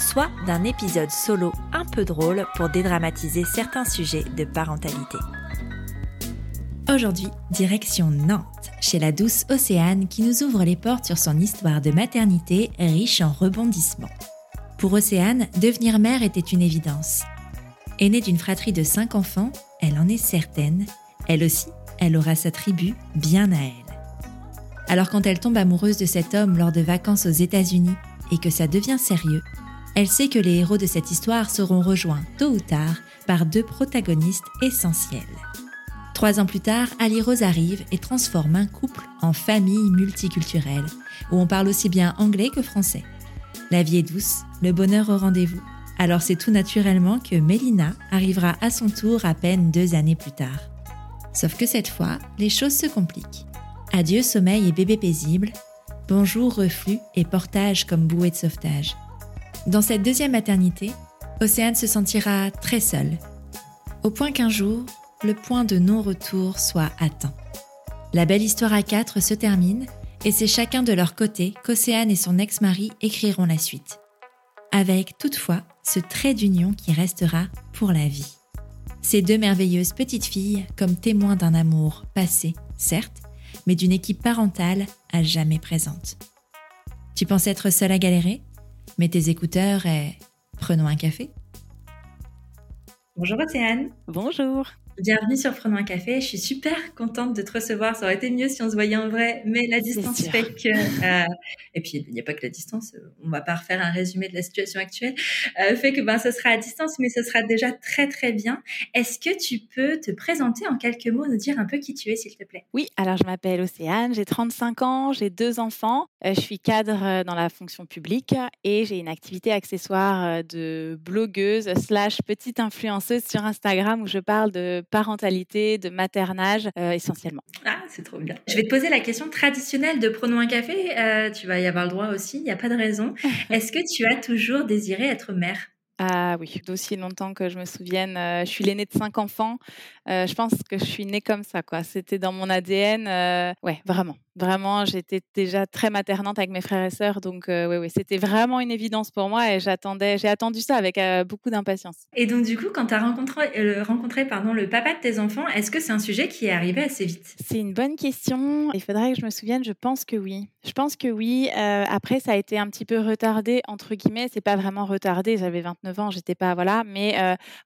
soit d'un épisode solo un peu drôle pour dédramatiser certains sujets de parentalité. Aujourd'hui, direction Nantes, chez la douce Océane qui nous ouvre les portes sur son histoire de maternité riche en rebondissements. Pour Océane, devenir mère était une évidence. Aînée d'une fratrie de cinq enfants, elle en est certaine. Elle aussi, elle aura sa tribu bien à elle. Alors quand elle tombe amoureuse de cet homme lors de vacances aux États-Unis et que ça devient sérieux, elle sait que les héros de cette histoire seront rejoints tôt ou tard par deux protagonistes essentiels. Trois ans plus tard, Ali Rose arrive et transforme un couple en famille multiculturelle, où on parle aussi bien anglais que français. La vie est douce, le bonheur au rendez-vous. Alors c'est tout naturellement que Mélina arrivera à son tour à peine deux années plus tard. Sauf que cette fois, les choses se compliquent. Adieu sommeil et bébé paisible, bonjour reflux et portage comme bouée de sauvetage. Dans cette deuxième maternité, Océane se sentira très seule, au point qu'un jour, le point de non-retour soit atteint. La belle histoire à quatre se termine et c'est chacun de leur côté qu'Océane et son ex-mari écriront la suite. Avec toutefois ce trait d'union qui restera pour la vie. Ces deux merveilleuses petites filles comme témoins d'un amour passé, certes, mais d'une équipe parentale à jamais présente. Tu penses être seule à galérer? Mets tes écouteurs et prenons un café. Bonjour Océane. Bonjour. Bienvenue sur Prenons un café. Je suis super contente de te recevoir. Ça aurait été mieux si on se voyait en vrai, mais la distance fait que. Euh, et puis, il n'y a pas que la distance. On va pas refaire un résumé de la situation actuelle. Euh, fait que ben, ce sera à distance, mais ce sera déjà très très bien. Est-ce que tu peux te présenter en quelques mots, nous dire un peu qui tu es, s'il te plaît? Oui, alors je m'appelle Océane, j'ai 35 ans, j'ai deux enfants. Euh, je suis cadre dans la fonction publique et j'ai une activité accessoire de blogueuse slash petite influenceuse sur Instagram où je parle de parentalité, de maternage euh, essentiellement. Ah, c'est trop bien. Je vais te poser la question traditionnelle de prenons un café. Euh, tu vas y avoir le droit aussi, il n'y a pas de raison. Est-ce que tu as toujours désiré être mère? Ah oui, d'aussi longtemps que je me souvienne. Euh, je suis l'aînée de cinq enfants. je pense que je suis née comme ça, quoi. C'était dans mon ADN. ouais, vraiment. Vraiment, j'étais déjà très maternante avec mes frères et sœurs, donc oui, oui, c'était vraiment une évidence pour moi et j'attendais, j'ai attendu ça avec euh, beaucoup d'impatience. Et donc du coup, quand tu as rencontré, euh, rencontré pardon, le papa de tes enfants, est-ce que c'est un sujet qui est arrivé assez vite? C'est une bonne question. Il faudrait que je me souvienne. Je pense que oui. Je pense que oui. après, ça a été un petit peu retardé entre guillemets. C'est pas vraiment retardé. J'avais 29 ans, j'étais pas voilà, mais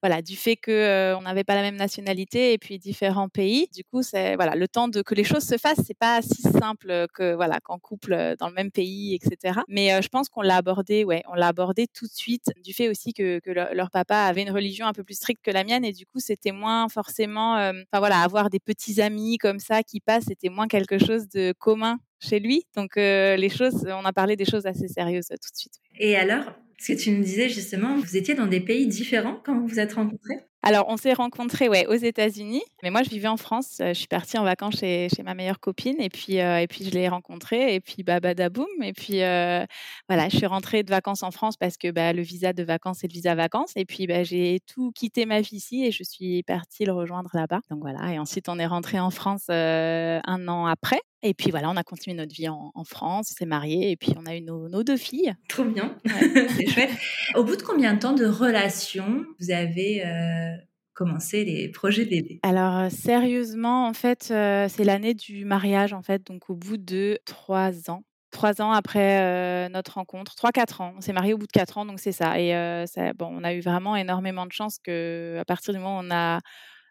voilà, du fait que on n'avait pas la même nationalité et puis différents pays, du coup, c'est voilà, le temps de que les choses se fassent, c'est pas si simple que voilà qu'en couple dans le même pays, etc. Mais je pense qu'on l'a abordé, ouais, on l'a abordé tout de suite du fait aussi que, que leur, papa avait une religion un peu plus stricte que la mienne et du coup c'était moins forcément, enfin voilà, avoir des petits amis comme ça qui passent, c'était moins quelque chose de commun chez lui. Donc les choses, on a parlé des choses assez sérieuses tout de suite. Et alors, ce que tu nous disais justement, vous étiez dans des pays différents quand vous vous êtes rencontrés? Alors, on s'est rencontrés ouais, aux États-Unis, mais moi, je vivais en France. Je suis partie en vacances chez, chez ma meilleure copine, et puis, euh, et puis je l'ai rencontré, et puis bah, badaboum. Et puis, euh, voilà, je suis rentrée de vacances en France parce que bah, le visa de vacances, c'est le visa vacances. Et puis, bah, j'ai tout quitté ma vie ici, et je suis partie le rejoindre là-bas. Donc voilà, et ensuite, on est rentré en France euh, un an après. Et puis voilà, on a continué notre vie en, France, on s'est mariés et puis on a eu nos, nos deux filles. Trop bien, c'est chouette. Au bout de combien de temps de relation vous avez euh, commencé les projets bébés Alors euh, sérieusement, en fait, euh, c'est l'année du mariage en fait, donc au bout de trois ans trois ans après notre rencontre, trois quatre ans. On s'est mariés au bout de quatre ans, donc c'est ça. Et ça, bon, on a eu vraiment énormément de chance que à partir du moment où on a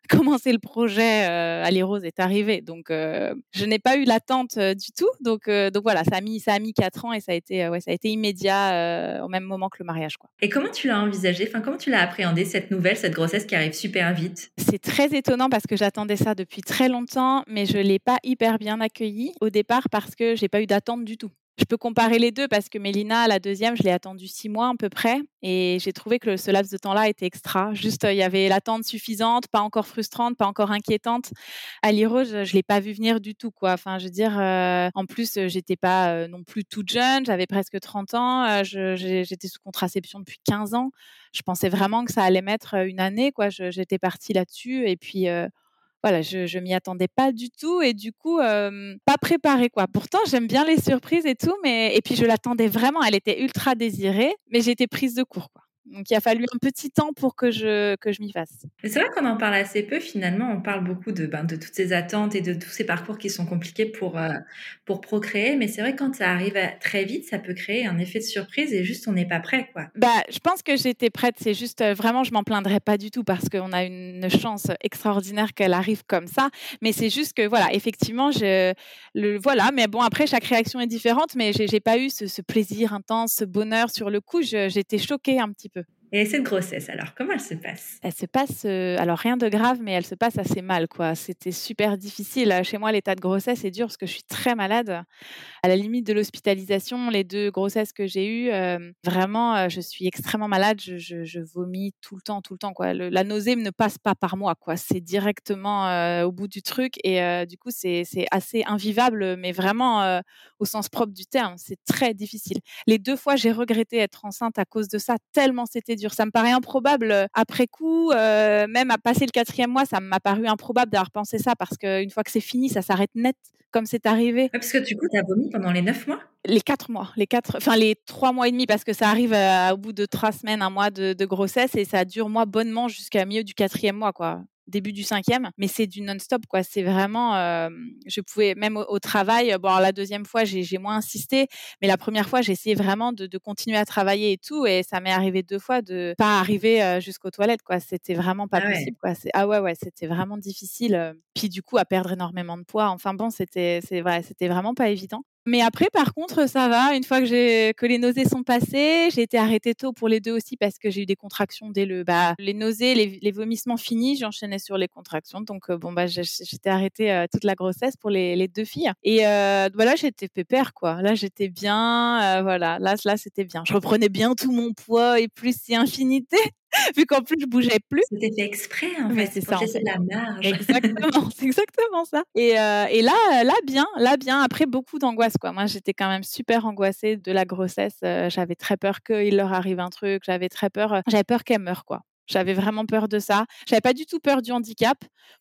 commencer le projet euh, Ali Rose est arrivé. Donc, euh, je n'ai pas eu l'attente euh, du tout. Donc, euh, donc voilà, ça a mis ça a mis quatre ans et ça a été ouais, ça a été immédiat au même moment que le mariage. Quoi. Et comment tu l'as envisagé? Enfin, comment tu l'as appréhendé cette nouvelle, cette grossesse qui arrive super vite? C'est très étonnant parce que j'attendais ça depuis très longtemps, mais je l'ai pas hyper bien accueilli au départ parce que j'ai pas eu d'attente du tout. Je peux comparer les deux parce que Mélina, la deuxième, je l'ai attendue six mois à peu près et j'ai trouvé que ce laps de temps-là était extra. Juste, il y avait l'attente suffisante, pas encore frustrante, pas encore inquiétante. À Liro, je, ne l'ai pas vu venir du tout, quoi. Enfin, je veux dire, euh, en plus, j'étais pas euh, non plus toute jeune, j'avais presque 30 ans, euh, j'étais sous contraception depuis 15 ans. Je pensais vraiment que ça allait mettre une année, quoi. J'étais partie là-dessus et puis voilà, je, je m'y attendais pas du tout et du coup, pas préparée quoi. Pourtant, j'aime bien les surprises et tout, mais et puis je l'attendais vraiment. Elle était ultra désirée, mais j'étais prise de court quoi. Donc il a fallu un petit temps pour que je, que je m'y fasse. C'est vrai qu'on en parle assez peu finalement. On parle beaucoup de, ben, de toutes ces attentes et de tous ces parcours qui sont compliqués pour, euh, pour procréer. Mais c'est vrai que quand ça arrive très vite, ça peut créer un effet de surprise et juste on n'est pas prêt. Quoi. Bah, je pense que j'étais prête. C'est juste euh, vraiment, je m'en plaindrais pas du tout parce qu'on a une chance extraordinaire qu'elle arrive comme ça. Mais c'est juste que voilà, effectivement, je, le, voilà. Mais bon, après, chaque réaction est différente. Mais j'ai pas eu ce, ce plaisir intense, ce bonheur sur le coup. J'étais choquée un petit peu. Et cette grossesse, alors, comment elle se passe? Elle se passe, euh, alors rien de grave, mais elle se passe assez mal, quoi. C'était super difficile. Chez moi, l'état de grossesse est dur parce que je suis très malade. À la limite de l'hospitalisation, les deux grossesses que j'ai eues, euh, vraiment, euh, je suis extrêmement malade. Je, vomis tout le temps, tout le temps, quoi. la nausée ne passe pas par moi, quoi. C'est directement au bout du truc et du coup, c'est assez invivable, mais vraiment au sens propre du terme. C'est très difficile. Les deux fois, j'ai regretté être enceinte à cause de ça, tellement c'était dur ça me paraît improbable euh, après coup, euh, même à passer le quatrième mois, ça m'a paru improbable d'avoir pensé ça parce qu'une fois que c'est fini, ça s'arrête net comme c'est arrivé. parce que du coup, tu as vomi pendant les neuf mois? Les quatre mois, les quatre, enfin les trois mois et demi parce que ça arrive euh, au bout de trois semaines, un mois de, de grossesse et ça dure moi bonnement jusqu'à milieu du quatrième mois quoi début du cinquième, mais c'est du non-stop, quoi. C'est vraiment, euh, je pouvais même au, travail. Bon, la deuxième fois, j'ai moins insisté, mais la première fois, j'ai essayé vraiment de, de, continuer à travailler et tout, et ça m'est arrivé deux fois de pas arriver euh, jusqu'aux toilettes, quoi. C'était vraiment pas ah possible, quoi. Ah ouais, ouais, c'était vraiment difficile. Euh. Puis du coup, à perdre énormément de poids. Enfin bon, c'était, c'est vrai, c'était vraiment pas évident. Mais après, par contre, ça va. Une fois que que les nausées sont passées, j'ai été arrêtée tôt pour les deux aussi parce que j'ai eu des contractions dès le bah les nausées, les, vomissements finis, j'enchaînais sur les contractions. Donc euh, bon bah j'étais arrêtée euh, toute la grossesse pour les, les deux filles. Et euh, voilà, j'étais pépère quoi. Là j'étais bien, voilà. Là là c'était bien. Je reprenais bien tout mon poids et plus si infinité. vu qu'en plus je bougeais plus. C'était fait exprès en fait, c'est ça. C'est la marge. Exactement, c'est exactement ça. Et, euh, et, là, là bien, là bien. Après beaucoup d'angoisse quoi. Moi j'étais quand même super angoissée de la grossesse. Euh, j'avais très peur qu'il leur arrive un truc. J'avais très peur. Euh, j'avais peur qu'elle meure quoi. J'avais vraiment peur de ça. J'avais pas du tout peur du handicap.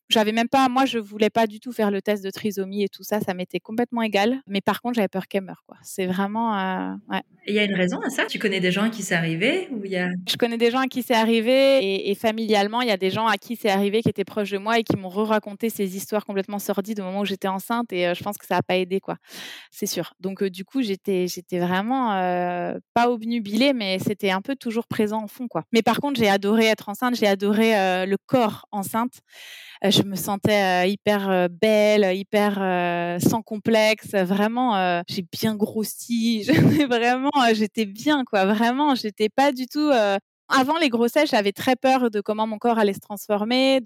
J'avais même pas, moi, je voulais pas du tout faire le test de trisomie et tout ça. Ça m'était complètement égal. Mais par contre, j'avais peur qu'elle meure, quoi. C'est vraiment, euh, ouais. Il y a une raison à ça? Tu connais des gens à qui c'est arrivé ou il y a... Je connais des gens à qui c'est arrivé et, familialement, il y a des gens à qui c'est arrivé qui étaient proches de moi et qui m'ont re-raconté ces histoires complètement sordides au moment où j'étais enceinte et euh, je pense que ça a pas aidé, quoi. C'est sûr. Donc, euh, du coup, j'étais, j'étais vraiment pas obnubilée, mais c'était un peu toujours présent en fond, quoi. Mais par contre, j'ai adoré enceinte. J'ai adoré le corps enceinte. Euh, je me sentais euh, hyper euh, belle, hyper sans complexe. Vraiment, j'ai bien grossi. vraiment, j'étais bien, quoi. Vraiment, j'étais pas du tout avant les grossesses, j'avais très peur de comment mon corps allait se transformer.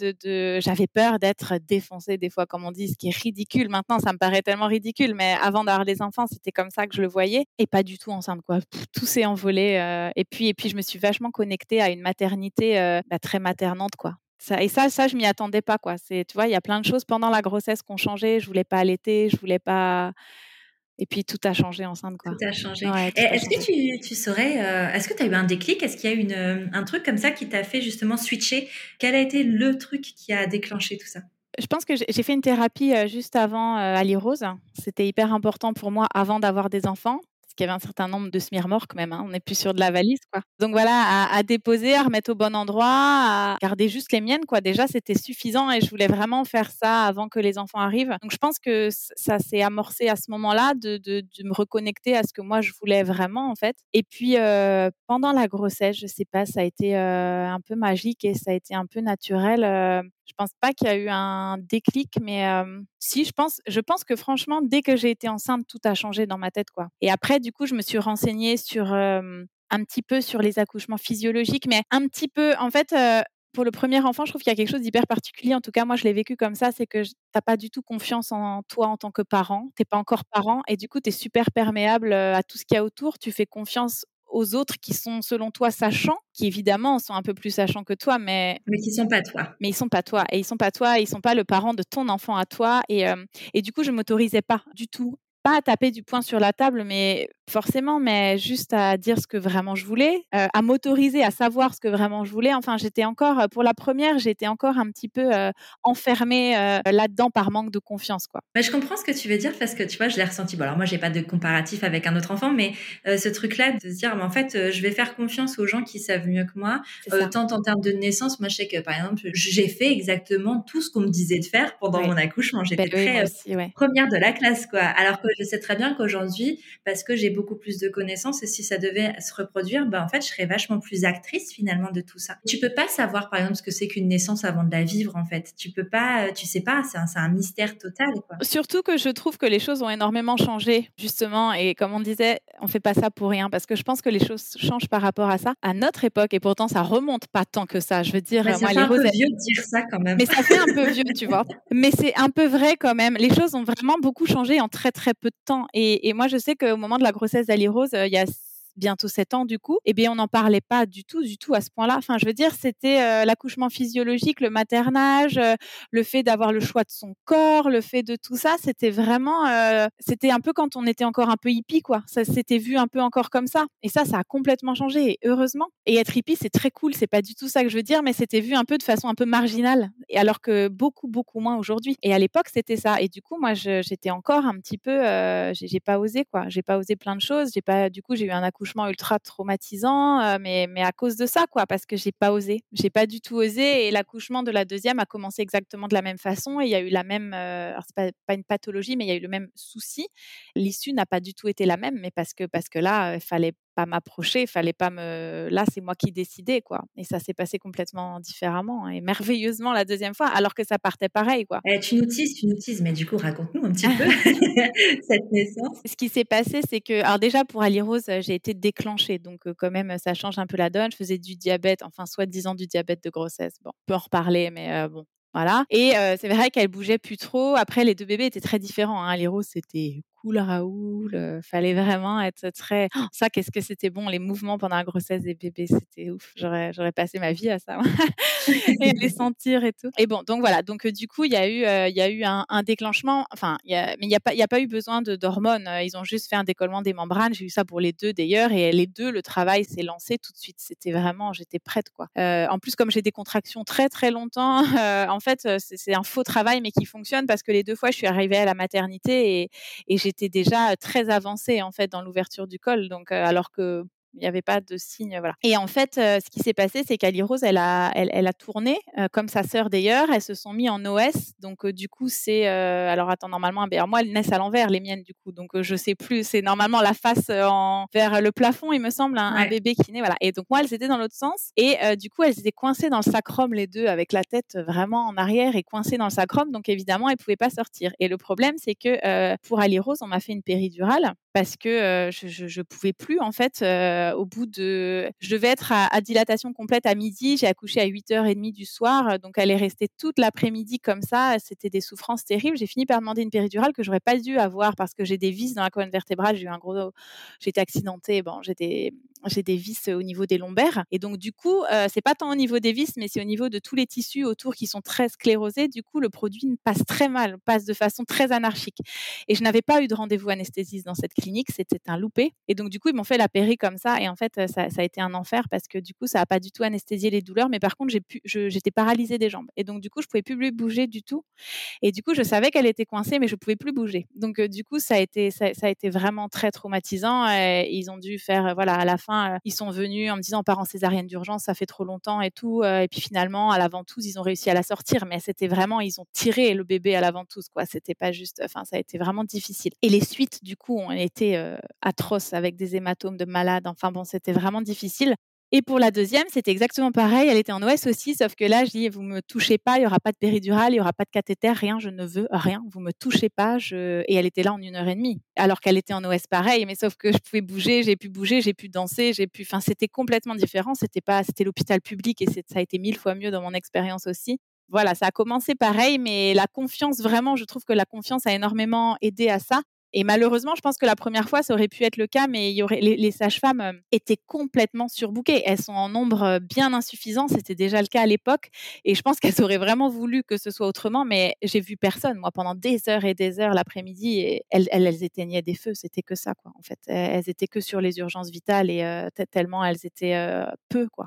J'avais peur d'être défoncée des fois, comme on dit, ce qui est ridicule. Maintenant, ça me paraît tellement ridicule, mais avant d'avoir des enfants, c'était comme ça que je le voyais, et pas du tout enceinte, quoi. tout s'est envolé. et puis, et puis, je me suis vachement connectée à une maternité bah, très maternante, quoi et ça, ça, je m'y attendais pas, quoi. C'est, tu vois, il y a plein de choses pendant la grossesse qui ont changé. Je voulais pas allaiter, je voulais pas. Et puis tout a changé enceinte, quoi. Tout a changé. est-ce que tu, tu saurais, euh, est-ce que tu as eu un déclic? Est-ce qu'il y a une, euh, un truc comme ça qui t'a fait justement switcher? Quel a été le truc qui a déclenché tout ça? Je pense que j'ai fait une thérapie euh, juste avant Ali Rose. C'était hyper important pour moi avant d'avoir des enfants qu'il y avait un certain nombre de smirmorques même. Hein. On n'est plus sur de la valise, quoi. Donc voilà, à, déposer, à remettre au bon endroit, à garder juste les miennes, quoi. Déjà, c'était suffisant et je voulais vraiment faire ça avant que les enfants arrivent. Donc je pense que ça s'est amorcé à ce moment-là de, de, me reconnecter à ce que moi je voulais vraiment, en fait. Et puis euh, pendant la grossesse, je sais pas, ça a été euh, un peu magique et ça a été un peu naturel. Euh, je pense pas qu'il y a eu un déclic, mais si, je pense, je pense que franchement, dès que j'ai été enceinte, tout a changé dans ma tête, quoi. Et après, du coup, je me suis renseignée sur un petit peu sur les accouchements physiologiques, mais un petit peu, en fait, pour le premier enfant, je trouve qu'il y a quelque chose d'hyper particulier. En tout cas, moi, je l'ai vécu comme ça, c'est que tu n'as pas du tout confiance en toi en tant que parent. Tu n'es pas encore parent et du coup, tu es super perméable à tout ce qu'il y a autour. Tu fais confiance aux autres qui sont selon toi sachants, qui évidemment sont un peu plus sachants que toi, mais mais qui sont pas toi. Mais ils sont pas toi et ils sont pas toi, et ils sont pas le parent de ton enfant à toi et et du coup je m'autorisais pas du tout pas à taper du poing sur la table, mais forcément, mais juste à dire ce que vraiment je voulais, euh, à m'autoriser à savoir ce que vraiment je voulais. Enfin, j'étais encore, pour la première, j'étais encore un petit peu euh, enfermée euh, là-dedans par manque de confiance. Quoi. je comprends ce que tu veux dire parce que tu vois, je l'ai ressenti. Bon, alors moi, j'ai pas de comparatif avec un autre enfant, mais ce truc-là de se dire, en fait, je vais faire confiance aux gens qui savent mieux que moi. tant en termes de naissance, moi, je sais que par exemple, j'ai fait exactement tout ce qu'on me disait de faire pendant mon accouchement. J'étais ben très première de la classe, quoi. Alors que je sais très bien qu'aujourd'hui, parce que j'ai beaucoup plus de connaissances et si ça devait se reproduire, ben en fait, je serais vachement plus actrice finalement de tout ça. Tu peux pas savoir par exemple ce que c'est qu'une naissance avant de la vivre en fait. Tu peux pas, tu sais pas, c'est un, un, mystère total. Quoi. Surtout que je trouve que les choses ont énormément changé justement et comme on disait, on fait pas ça pour rien parce que je pense que les choses changent par rapport à ça à notre époque et pourtant ça remonte pas tant que ça. Je veux dire, moi, les un peu vieux de dire ça quand même. Mais ça fait un peu vieux, tu vois. Mais c'est un peu vrai quand même. Les choses ont vraiment beaucoup changé en très très peu de temps et, et moi je sais qu'au moment de la grossesse d'Ali Rose, il y bientôt 7 ans du coup, eh bien on n'en parlait pas du tout, du tout à ce point-là. Enfin, je veux dire, c'était euh, l'accouchement physiologique, le maternage, euh, le fait d'avoir le choix de son corps, le fait de tout ça, c'était vraiment, euh, c'était un peu quand on était encore un peu hippie, quoi. Ça s'était vu un peu encore comme ça. Et ça, ça a complètement changé, et heureusement. Et être hippie, c'est très cool, c'est pas du tout ça que je veux dire, mais c'était vu un peu de façon un peu marginale, et alors que beaucoup, beaucoup moins aujourd'hui. Et à l'époque, c'était ça. Et du coup, moi, j'étais encore un petit peu, j'ai pas osé, quoi. J'ai pas osé plein de choses. J'ai pas, du coup, j'ai eu un accouchement ultra traumatisant, euh, mais, mais à cause de ça, quoi, parce que j'ai pas osé. J'ai pas du tout osé et l'accouchement de la deuxième a commencé exactement de la même façon et il y a eu la même, euh, c'est pas, pas, une pathologie, mais il y a eu le même souci. L'issue n'a pas du tout été la même, mais parce que, parce que là, il fallait pas m'approcher, il fallait pas me. Là, c'est moi qui décidais, quoi. Et ça s'est passé complètement différemment et merveilleusement la deuxième fois, alors que ça partait pareil, quoi. Eh, tu nous tises, tu nous tises, mais du coup, raconte-nous un petit peu cette naissance. Ce qui s'est passé, c'est que, alors déjà pour Ali Rose, j'ai été déclenchée, donc quand même, ça change un peu la donne. Je faisais du diabète, enfin, soit 10 ans du diabète de grossesse. Bon, on peut en reparler, mais bon, voilà. Et c'est vrai qu'elle bougeait plus trop. Après, les deux bébés étaient très différents. Hein. Les roses, c'était cool Raoul. Euh, fallait vraiment être très. Oh, ça, qu'est-ce que c'était bon les mouvements pendant la grossesse des bébés, c'était ouf. J'aurais, j'aurais passé ma vie à ça et les sentir et tout. Et bon, donc voilà. Donc du coup, il y a eu, il y a eu un, déclenchement. Enfin, y a, mais il n'y a pas, il a pas eu besoin d'hormones. Ils ont juste fait un décollement des membranes. J'ai eu ça pour les deux d'ailleurs, et les deux, le travail s'est lancé tout de suite. C'était vraiment, j'étais prête quoi. en plus, comme j'ai des contractions très très longtemps, en fait, c'est, un faux travail mais qui fonctionne parce que les deux fois, je suis arrivée à la maternité et, et j'ai était déjà très avancée en fait dans l'ouverture du col. Donc alors que il n'y avait pas de signe. Voilà. Et en fait, euh, ce qui s'est passé, c'est qu'Ali Rose, elle a, elle, elle a tourné, euh, comme sa sœur d'ailleurs. Elles se sont mis en OS. Donc, euh, du coup, c'est. alors, attends, normalement, ben, moi, elles naissent à l'envers, les miennes, du coup. Donc, je sais plus. C'est normalement la face en, vers le plafond, il me semble, un, bébé qui naît. Voilà. Et donc, moi, elles étaient dans l'autre sens. Et du coup, elles étaient coincées dans le sacrum, les deux, avec la tête vraiment en arrière et coincées dans le sacrum. Donc, évidemment, elles ne pouvaient pas sortir. Et le problème, c'est que pour Ali Rose, on m'a fait une péridurale parce que je ne pouvais plus, en fait, au bout de. Je devais être à, dilatation complète à midi. J'ai accouché à 8h30 du soir. Donc, elle est restée toute l'après-midi comme ça. C'était des souffrances terribles. J'ai fini par demander une péridurale que j'aurais pas dû avoir parce que j'ai des vis dans la colonne vertébrale. J'ai eu un gros. J'étais accidentée. Bon, j'étais j'ai des vis au niveau des lombaires. Et donc, du coup, euh, c'est pas tant au niveau des vis, mais c'est au niveau de tous les tissus autour qui sont très sclérosés. Du coup, le produit passe très mal, passe de façon très anarchique. Et je n'avais pas eu de rendez-vous anesthésiste dans cette clinique. C'était un loupé. Et donc, du coup, ils m'ont fait la péri comme ça. Et en fait, ça, a été un enfer parce que du coup, ça n'a pas du tout anesthésié les douleurs. Mais par contre, j'étais paralysée des jambes. Et donc, du coup, je pouvais plus bouger du tout. Et du coup, je savais qu'elle était coincée, mais je pouvais plus bouger. Donc, euh, du coup, ça a été, ça, a été vraiment très traumatisant. Ils ont dû faire, voilà, à la euh, ils sont venus en me disant, part en césarienne d'urgence, ça fait trop longtemps et tout. Euh, et puis finalement, à la ventouse, ils ont réussi à la sortir, mais c'était vraiment, ils ont tiré le bébé à la ventouse, quoi. C'était pas juste, enfin, ça a été vraiment difficile. Et les suites, du coup, ont été euh, atroces avec des hématomes de malades. Enfin bon, c'était vraiment difficile. Et pour la deuxième, c'était exactement pareil. Elle était en OS aussi, sauf que là, je dis, vous me touchez pas, il y aura pas de péridurale, il y aura pas de cathéter, rien, je ne veux rien. Vous me touchez pas. Et elle était là en une heure et demie, alors qu'elle était en OS pareil, mais sauf que je pouvais bouger, j'ai pu bouger, j'ai pu danser, j'ai pu. Enfin, c'était complètement différent. C'était pas, c'était l'hôpital public et ça a été mille fois mieux dans mon expérience aussi voilà, ça a commencé pareil, mais la confiance, vraiment, je trouve que la confiance a énormément aidé à ça. Et malheureusement, je pense que la première fois, ça aurait pu être le cas, mais les, sages-femmes euh, étaient complètement surbookées. Elles sont en nombre euh, bien insuffisant. C'était déjà le cas à l'époque. Et je pense qu'elles auraient vraiment voulu que ce soit autrement, mais j'ai vu personne, moi, pendant des heures et des heures l'après-midi. Elles, éteignaient des feux. C'était que ça, quoi, en fait. Elles étaient que sur les urgences vitales et euh, tellement elles étaient peu, quoi.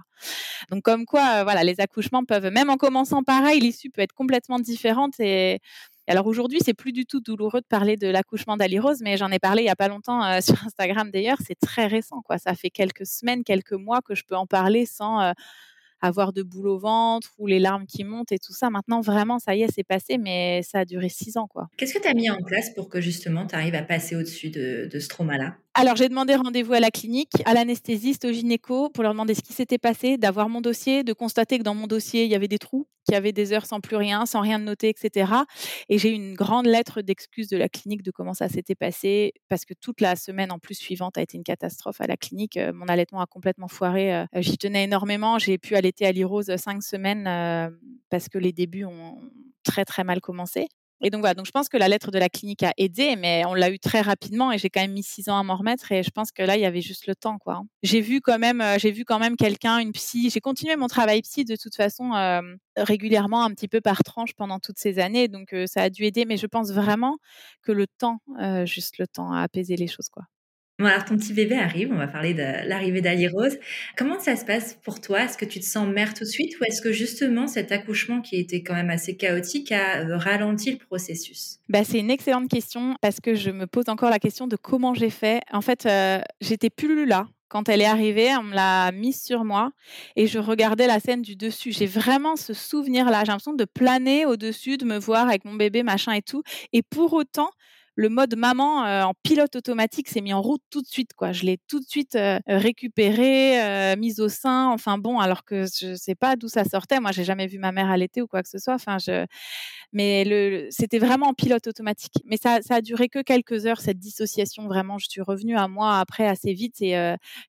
Donc, comme quoi, voilà, les accouchements peuvent, même en commençant pareil, l'issue peut être complètement différente et alors aujourd'hui, c'est plus du tout douloureux de parler de l'accouchement d'Ali Rose, mais j'en ai parlé il y a pas longtemps euh, sur Instagram d'ailleurs. C'est très récent, quoi. Ça fait quelques semaines, quelques mois que je peux en parler sans euh, avoir de boule au ventre ou les larmes qui montent et tout ça. Maintenant, vraiment, ça y est, c'est passé, mais ça a duré six ans, quoi. Qu'est-ce que tu as mis en place pour que justement tu arrives à passer au-dessus de, de ce trauma-là? Alors, j'ai demandé rendez-vous à la clinique, à l'anesthésiste, au gynéco, pour leur demander ce qui s'était passé, d'avoir mon dossier, de constater que dans mon dossier, il y avait des trous, qu'il y avait des heures sans plus rien, sans rien de noter, etc. Et j'ai eu une grande lettre d'excuse de la clinique de comment ça s'était passé, parce que toute la semaine en plus suivante a été une catastrophe à la clinique. Euh, mon allaitement a complètement foiré. Euh, j'y tenais énormément. J'ai pu allaiter à l'Irose cinq semaines euh, parce que les débuts ont très très mal commencé. Et donc voilà, donc je pense que la lettre de la clinique a aidé, mais on l'a eu très rapidement et j'ai quand même mis six ans à m'en remettre et je pense que là il y avait juste le temps quoi. J'ai vu quand même, euh, j'ai vu quand même quelqu'un, une psy. J'ai continué mon travail psy de toute façon euh, régulièrement, un petit peu par tranche pendant toutes ces années, donc euh, ça a dû aider. Mais je pense vraiment que le temps, juste le temps, a apaisé les choses quoi. Bon, alors ton petit bébé arrive, on va parler de l'arrivée d'Ali Rose. Comment ça se passe pour toi? Est-ce que tu te sens mère tout de suite ou est-ce que justement cet accouchement qui était quand même assez chaotique a euh, ralenti le processus? Bah, C'est une excellente question parce que je me pose encore la question de comment j'ai fait. En fait, euh, j'étais plus là quand elle est arrivée, on me l'a mise sur moi et je regardais la scène du dessus. J'ai vraiment ce souvenir-là. J'ai l'impression de planer au-dessus, de me voir avec mon bébé, machin et tout. Et pour autant, le mode maman euh, en pilote automatique s'est mis en route tout de suite. Quoi. Je l'ai tout de suite euh, récupéré, euh, mise au sein. Enfin bon, alors que je sais pas d'où ça sortait. Moi, j'ai jamais vu ma mère allaiter ou quoi que ce soit. Enfin, je... Mais le, c'était vraiment en pilote automatique. Mais ça, ça a duré que quelques heures, cette dissociation. Vraiment, je suis revenue à moi après assez vite. Et,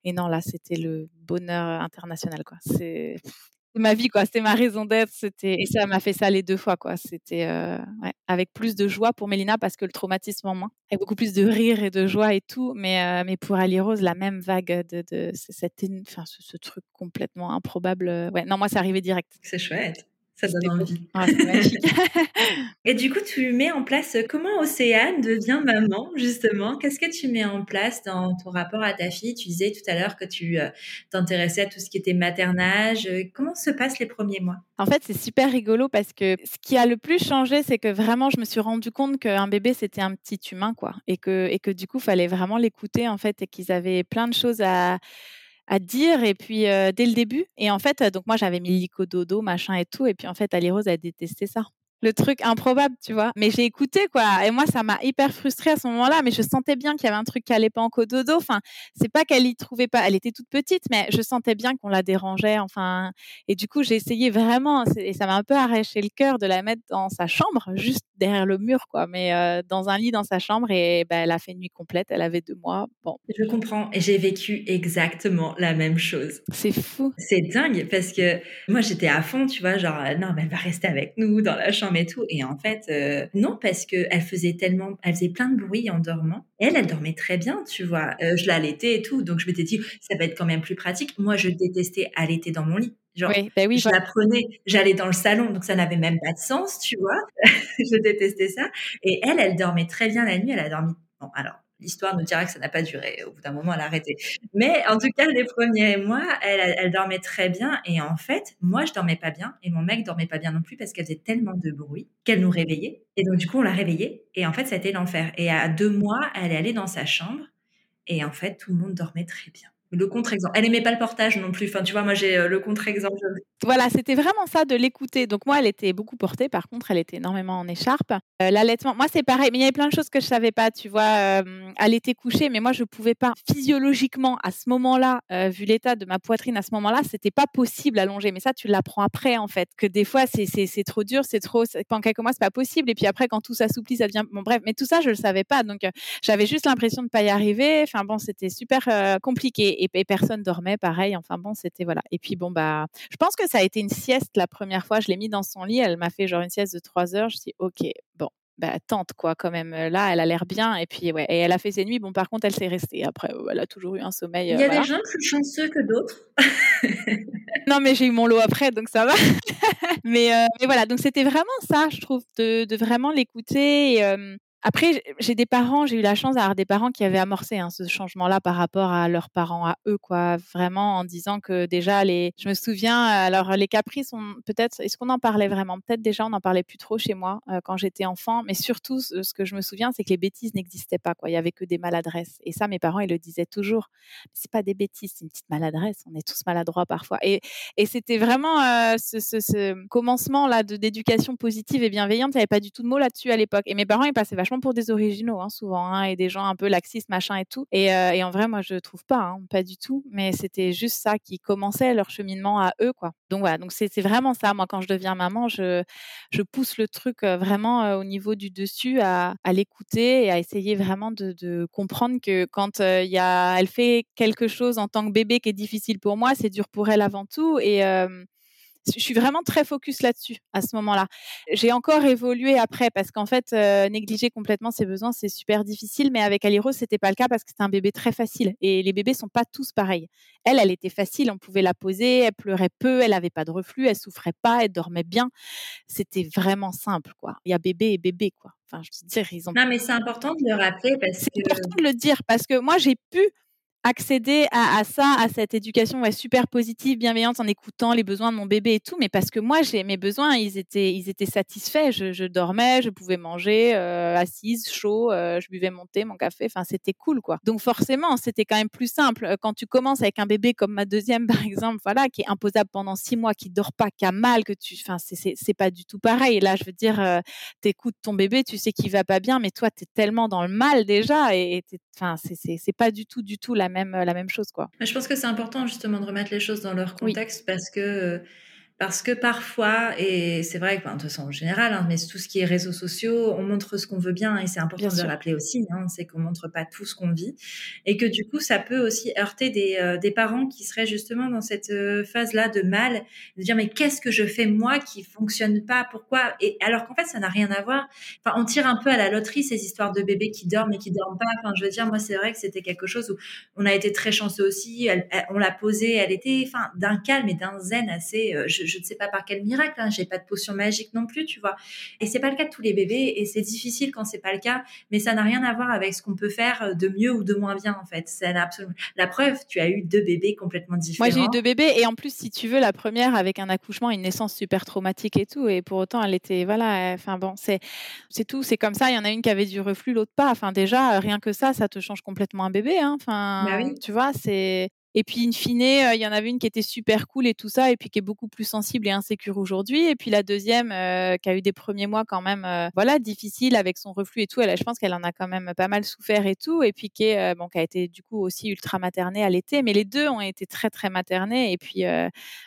et non, là, c'était le bonheur international. Quoi. C'est ma vie quoi. C'était ma raison d'être. C'était et ça m'a fait ça les deux fois quoi. C'était euh, ouais, avec plus de joie pour Mélina parce que le traumatisme en moins avec beaucoup plus de rire et de joie et tout. Mais euh, mais pour Ali Rose la même vague de, de cette enfin ce, ce, truc complètement improbable euh, ouais. Non moi c'est arrivé direct. C'est chouette ça donne envie. Ah, et du coup, tu mets en place comment Océane devient maman, justement? Qu'est-ce que tu mets en place dans ton rapport à ta fille? Tu disais tout à l'heure que tu euh, t'intéressais à tout ce qui était maternage. Comment se passent les premiers mois? En fait, c'est super rigolo parce que ce qui a le plus changé, c'est que vraiment, je me suis rendu compte qu'un bébé, c'était un petit humain, quoi. Et que, et que du coup, il fallait vraiment l'écouter, en fait, et qu'ils avaient plein de choses à à dire et puis dès le début. Et en fait, donc moi j'avais mis lico dodo, machin et tout. Et puis en fait, Ali Rose a détesté ça le truc improbable, tu vois. Mais j'ai écouté, quoi. Et moi, ça m'a hyper frustrée à ce moment-là. Mais je sentais bien qu'il y avait un truc qui allait pas en cododo. Enfin, c'est pas qu'elle y trouvait pas. Elle était toute petite, mais je sentais bien qu'on la dérangeait. Enfin, et du coup, j'ai essayé vraiment. Et ça m'a un peu arraché le cœur de la mettre dans sa chambre, juste derrière le mur, quoi. Mais euh, dans un lit dans sa chambre. Et ben, elle a fait une nuit complète. Elle avait deux mois. Bon. Je comprends. Et j'ai vécu exactement la même chose. C'est fou. C'est dingue parce que moi, j'étais à fond, tu vois, genre, non, mais elle va rester avec nous dans la chambre et tout. Et en fait, euh, non, parce que elle faisait tellement, elle faisait plein de bruit en dormant. Elle, elle dormait très bien, tu vois. Euh, je l'allaitais et tout, donc je m'étais dit, ça va être quand même plus pratique. Moi, je détestais allaiter dans mon lit. Genre, oui, bah oui, je la prenais, j'allais dans le salon, donc ça n'avait même pas de sens, tu vois. je détestais ça. Et elle, elle dormait très bien la nuit. Elle a dormi. Bon, alors, l'histoire nous dira que ça n'a pas duré. Au bout d'un moment, elle a arrêté. Mais en tout cas, les premiers mois, elle, dormait très bien. Et en fait, moi, je dormais pas bien. Et mon mec dormait pas bien non plus parce qu'elle faisait tellement de bruit qu'elle nous réveillait. Et donc, du coup, on l'a réveillée. Et en fait, ça a été l'enfer. Et à deux mois, elle est allée dans sa chambre. Et en fait, tout le monde dormait très bien. Le contre-exemple. Elle aimait pas le portage non plus. Enfin, tu vois, moi j'ai euh, le contre-exemple. Voilà, c'était vraiment ça de l'écouter. Donc moi, elle était beaucoup portée. Par contre, elle était énormément en écharpe. Euh, l'allaitement, moi c'est pareil. Mais il y avait plein de choses que je savais pas. Tu vois, euh, elle était couchée, mais moi je pouvais pas physiologiquement à ce moment-là, vu l'état de ma poitrine à ce moment-là, c'était pas possible allonger. Mais ça, tu l'apprends après en fait. Que des fois c'est c'est trop dur, c'est trop. Pendant quelques mois, c'est pas possible. Et puis après, quand tout s'assouplit, ça devient. Bon bref, mais tout ça, je le savais pas. Donc j'avais juste l'impression de pas y arriver. Enfin bon, c'était super compliqué et, personne dormait, pareil. Enfin bon, c'était voilà. Et puis bon bah, je pense que ça a été une sieste la première fois. Je l'ai mis dans son lit. Elle m'a fait genre une sieste de trois heures. Je dis ok, bon. Bah, tente quoi quand même là elle a l'air bien et puis ouais et elle a fait ses nuits bon par contre elle s'est restée après elle a toujours eu un sommeil il y a des gens plus chanceux que d'autres non mais j'ai eu mon lot après donc ça va mais, mais, voilà donc c'était vraiment ça je trouve de, de vraiment l'écouter après, j'ai des parents, j'ai eu la chance d'avoir des parents qui avaient amorcé hein, ce changement-là par rapport à leurs parents, à eux, quoi. Vraiment en disant que déjà, les, je me souviens, alors les caprices, peut-être, est-ce qu'on en parlait vraiment? Peut-être déjà, on n'en parlait plus trop chez moi euh, quand j'étais enfant, mais surtout, ce que je me souviens, c'est que les bêtises n'existaient pas, quoi. Il y avait que des maladresses. Et ça, mes parents, ils le disaient toujours. C'est pas des bêtises, c'est une petite maladresse. On est tous maladroits parfois. Et, et c'était vraiment euh, ce, ce, ce commencement-là d'éducation positive et bienveillante. Il n'y avait pas du tout de mots là-dessus à l'époque. Et mes parents, ils passaient vachement pour des originaux, hein, souvent, hein, et des gens un peu laxistes, machin et tout. Et, euh, et en vrai, moi, je trouve pas, hein, pas du tout. Mais c'était juste ça qui commençait leur cheminement à eux, quoi. Donc voilà, donc c'est vraiment ça. Moi, quand je deviens maman, je, je pousse le truc euh, vraiment euh, au niveau du dessus à, à l'écouter et à essayer vraiment de, comprendre que quand il y a, elle fait quelque chose en tant que bébé qui est difficile pour moi, c'est dur pour elle avant tout. Et je suis vraiment très focus là-dessus à ce moment-là. J'ai encore évolué après parce qu'en fait, euh, négliger complètement ses besoins, c'est super difficile. Mais avec Aliro, c'était pas le cas parce que c'était un bébé très facile. Et les bébés sont pas tous pareils. Elle, elle était facile. On pouvait la poser. Elle pleurait peu. Elle avait pas de reflux. Elle souffrait pas. Elle dormait bien. C'était vraiment simple, quoi. Il y a bébé et bébé, quoi. Enfin, je veux dire, ils ont. Non, mais c'est important de le rappeler parce que. C'est important de le dire parce que moi, j'ai pu accéder à, à, ça, à cette éducation ouais, super positive, bienveillante, en écoutant les besoins de mon bébé et tout, mais parce que moi, j'ai mes besoins, ils étaient, ils étaient satisfaits. Je, je dormais, je pouvais manger euh, assise, chaud, euh, je buvais mon thé, mon café. Enfin, c'était cool, quoi. Donc forcément, c'était quand même plus simple euh, quand tu commences avec un bébé comme ma deuxième, par exemple, voilà, qui est imposable pendant six mois, qui dort pas, qui a mal, que tu, enfin, c'est pas du tout pareil. Là, je veux dire, euh, t'écoutes ton bébé, tu sais qu'il va pas bien, mais toi, t'es tellement dans le mal déjà, et, enfin, c'est pas du tout, du tout la même, la même chose, quoi. Je pense que c'est important justement de remettre les choses dans leur contexte parce que parce que parfois, et c'est vrai que, de toute façon, en général, hein, mais tout ce qui est réseaux sociaux, on montre ce qu'on veut bien, et c'est important de le rappeler aussi, hein, c'est qu'on montre pas tout ce qu'on vit, et que du coup, ça peut aussi heurter des, euh, des parents qui seraient justement dans cette euh, phase-là de mal, de dire mais qu'est-ce que je fais moi qui fonctionne pas, pourquoi? Et alors qu'en fait, ça n'a rien à voir. Enfin, on tire un peu à la loterie ces histoires de bébés qui dorment et qui dorment pas. Enfin, je veux dire, moi, c'est vrai que c'était quelque chose où on a été très chanceux aussi. on l'a posée, elle était, enfin, d'un calme et d'un zen assez. Euh, je, je ne sais pas par quel miracle, hein, j'ai pas de potion magique non plus, tu vois. Et c'est pas le cas de tous les bébés et c'est difficile quand c'est pas le cas, mais ça n'a rien à voir avec ce qu'on peut faire de mieux ou de moins bien en fait. C'est absolument la preuve, tu as eu deux bébés complètement différents. Moi j'ai eu deux bébés et en plus si tu veux la première avec un accouchement, une naissance super traumatique et tout et pour autant elle était voilà, enfin bon, c'est c'est tout, c'est comme ça, il y en a une qui avait du reflux, l'autre pas. Enfin déjà rien que ça, ça te change complètement un bébé hein. Enfin, bah oui. tu vois, c'est et puis, in fine, euh, il y en avait une qui était super cool et tout ça, et puis qui est beaucoup plus sensible et insécure aujourd'hui. Et puis la deuxième, euh, qui a eu des premiers mois quand même, euh, voilà, difficile avec son reflux et tout. Elle, je pense qu'elle en a quand même pas mal souffert et tout. Et puis qui est, bon, qui a été du coup aussi ultra maternée à l'été. Mais les deux ont été très très maternées. Et puis,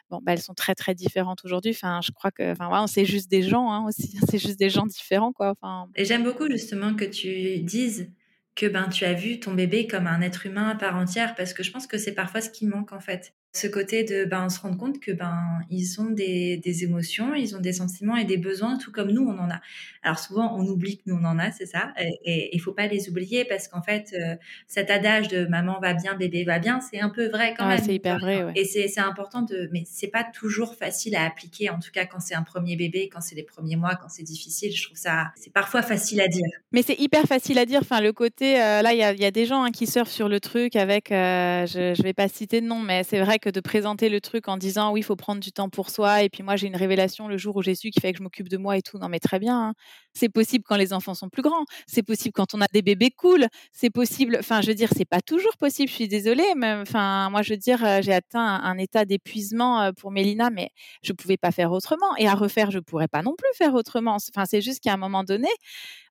bon, bah, elles sont très très différentes aujourd'hui. Enfin, je crois que, enfin, voilà, c'est juste des gens hein, aussi. C'est juste des gens différents, quoi. Enfin. Et j'aime beaucoup justement que tu dises que ben tu as vu ton bébé comme un être humain à part entière parce que je pense que c'est parfois ce qui manque en fait ce côté de ben, se rendre compte que ben ils ont des, des, émotions, ils ont des sentiments et des besoins, tout comme nous on en a. Alors souvent on oublie que nous on en a, c'est ça, et il faut pas les oublier parce qu'en fait euh, cet adage de maman va bien, bébé va bien, c'est un peu vrai quand même. C'est hyper vrai. Ouais. Et c'est important de, mais c'est pas toujours facile à appliquer, en tout cas quand c'est un premier bébé, quand c'est les premiers mois, quand c'est difficile. Je trouve ça, c'est parfois facile à dire. Mais c'est hyper facile à dire. Enfin le côté, euh, là il y a, y a, des gens hein, qui surfent sur le truc avec, euh, je, je vais pas citer de nom, mais c'est vrai que de présenter le truc en disant oui, il faut prendre du temps pour soi. Et puis moi, j'ai une révélation le jour où j'ai su qu'il fallait que je m'occupe de moi et tout. Non, mais très bien. Hein. C'est possible quand les enfants sont plus grands. C'est possible quand on a des bébés cool. C'est possible. Enfin, je veux dire, c'est pas toujours possible. Je suis désolée. Mais enfin, moi, je veux dire, euh, j'ai atteint un, état d'épuisement euh, pour Mélina, mais je pouvais pas faire autrement. Et à refaire, je pourrais pas non plus faire autrement. Enfin, c'est juste qu'à un moment donné,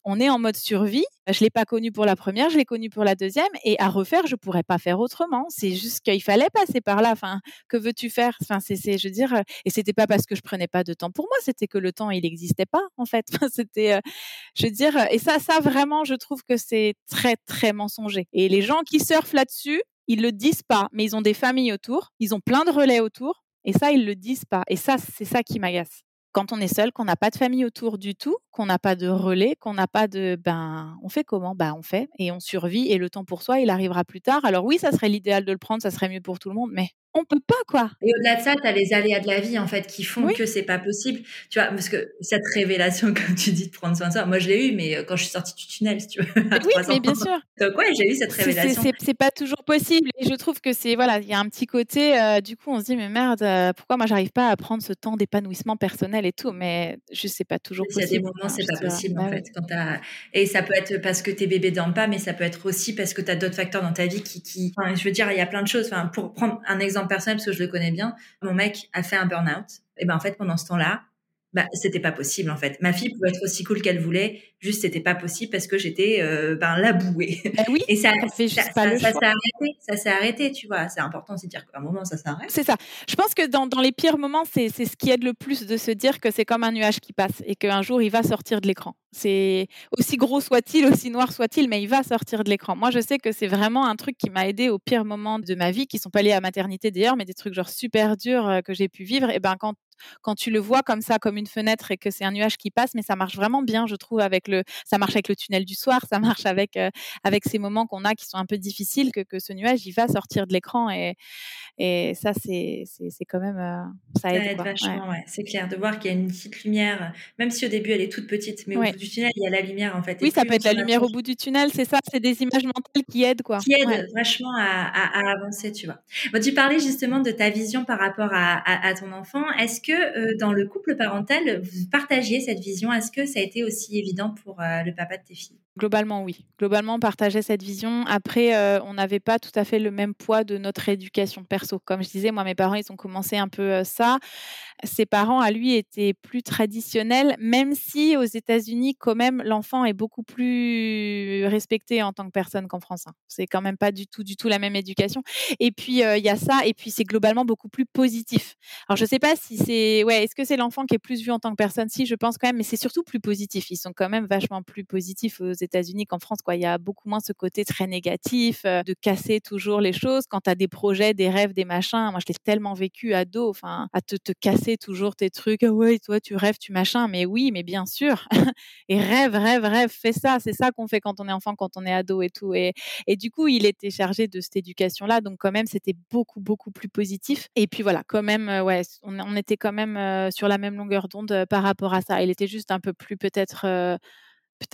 on est en mode survie. Je l'ai pas connu pour la première, je l'ai connu pour la deuxième, et à refaire, je pourrais pas faire autrement. C'est juste qu'il fallait passer par là. Que veux-tu faire? Enfin, c'est, je veux dire, et c'était pas parce que je prenais pas de temps pour moi, c'était que le temps il n'existait pas en fait. c'était, je veux dire, et ça, ça vraiment, je trouve que c'est très très mensonger. Et les gens qui surfent là-dessus, ils le disent pas, mais ils ont des familles autour, ils ont plein de relais autour, et ça, ils le disent pas. Et ça, c'est ça qui m'agace quand on est seul, qu'on n'a pas de famille autour du tout, qu'on n'a pas de relais, qu'on n'a pas de ben on fait comment? Ben on fait et on survit et le temps pour soi, il arrivera plus tard. Alors oui, ça serait l'idéal de le prendre, ça serait mieux pour tout le monde, mais on peut pas quoi. Et au-delà de ça, tu as les aléas de la vie en fait qui font que c'est pas possible. Tu vois, parce que cette révélation comme tu dis de prendre soin de soi, moi je l'ai eu mais euh, quand je suis sortie du tunnel, si tu veux. oui, mais bien sûr. Donc ouais, j'ai eu cette révélation. C'est pas toujours possible et je trouve que c'est voilà, il y a un petit côté euh, du coup on se dit mais merde, euh, pourquoi moi j'arrive pas à prendre ce temps d'épanouissement personnel et tout? Mais je sais pas toujours. Il y a des moments c'est pas possible en bah fait quand et ça peut être parce que tes bébés dorment pas mais ça peut être aussi parce que tu as d'autres facteurs dans ta vie qui qui enfin, je veux dire, il y a plein de choses enfin pour prendre un exemple personnel parce que je le connais bien, mon mec a fait un burn-out. Et ben en fait, pendant ce temps-là, bah, c'était pas possible en fait. Ma fille pouvait être aussi cool qu'elle voulait, juste c'était pas possible parce que j'étais euh, ben la bouée. Bah oui, et ça, ça, ça, ça s'est arrêté, ça s'est arrêté, tu vois. C'est important de dire qu'à un moment ça s'arrête. C'est ça. Je pense que dans, dans les pires moments, c'est ce qui aide le plus de se dire que c'est comme un nuage qui passe et qu'un jour il va sortir de l'écran. C'est aussi gros soit-il, aussi noir soit-il, mais il va sortir de l'écran. Moi, je sais que c'est vraiment un truc qui m'a aidé au pire moment de ma vie, qui sont pas liés à maternité d'ailleurs, mais des trucs genre super durs euh, que j'ai pu vivre. Et ben quand quand tu le vois comme ça, comme une fenêtre et que c'est un nuage qui passe, mais ça marche vraiment bien, je trouve, avec le, ça marche avec le tunnel du soir, ça marche avec, euh, avec ces moments qu'on a qui sont un peu difficiles, que, que ce nuage, il va sortir de l'écran et, et ça, c'est, c'est, quand même, euh, ça aide. vachement, ouais. C'est clair de voir qu'il y a une petite lumière, même si au début elle est toute petite, mais au bout du tunnel, il y a la lumière en fait. Oui, ça peut être la lumière au bout du tunnel, c'est ça, c'est des images mentales qui aident, quoi. Qui aident vachement à, à, avancer, tu vois. Bon, tu parlais justement de ta vision par rapport à, à ton enfant. Est-ce euh, dans le couple parental, vous partagiez cette vision? Est-ce que ça a été aussi évident pour euh, le papa de tes filles? Globalement, oui. Globalement, on partageait cette vision. Après, euh, on n'avait pas tout à fait le même poids de notre éducation perso. Comme je disais, moi, mes parents, ils ont commencé un peu ça. Ses parents, à lui, étaient plus traditionnels, même si aux États-Unis, quand même, l'enfant est beaucoup plus respecté en tant que personne qu'en France. Hein. C'est quand même pas du tout, du tout la même éducation. Et puis, il y a ça. Et puis, c'est globalement beaucoup plus positif. Alors, je sais pas si c'est, ouais, est-ce que c'est l'enfant qui est plus vu en tant que personne? Si, je pense quand même, mais c'est surtout plus positif. Ils sont quand même vachement plus positifs aux États-Unis qu'en France. Quoi. Il y a beaucoup moins ce côté très négatif, euh, de casser toujours les choses. Quand tu as des projets, des rêves, des machins, moi je l'ai tellement vécu ado, enfin, à te, te casser toujours tes trucs. Ah ouais, toi tu rêves, tu machin. Mais oui, mais bien sûr. et rêve, rêve, rêve, fais ça. C'est ça qu'on fait quand on est enfant, quand on est ado et tout. Et, et du coup, il était chargé de cette éducation-là. Donc quand même, c'était beaucoup, beaucoup plus positif. Et puis voilà, quand même, euh, ouais, on, on était quand même euh, sur la même longueur d'onde par rapport à ça. Il était juste un peu plus peut-être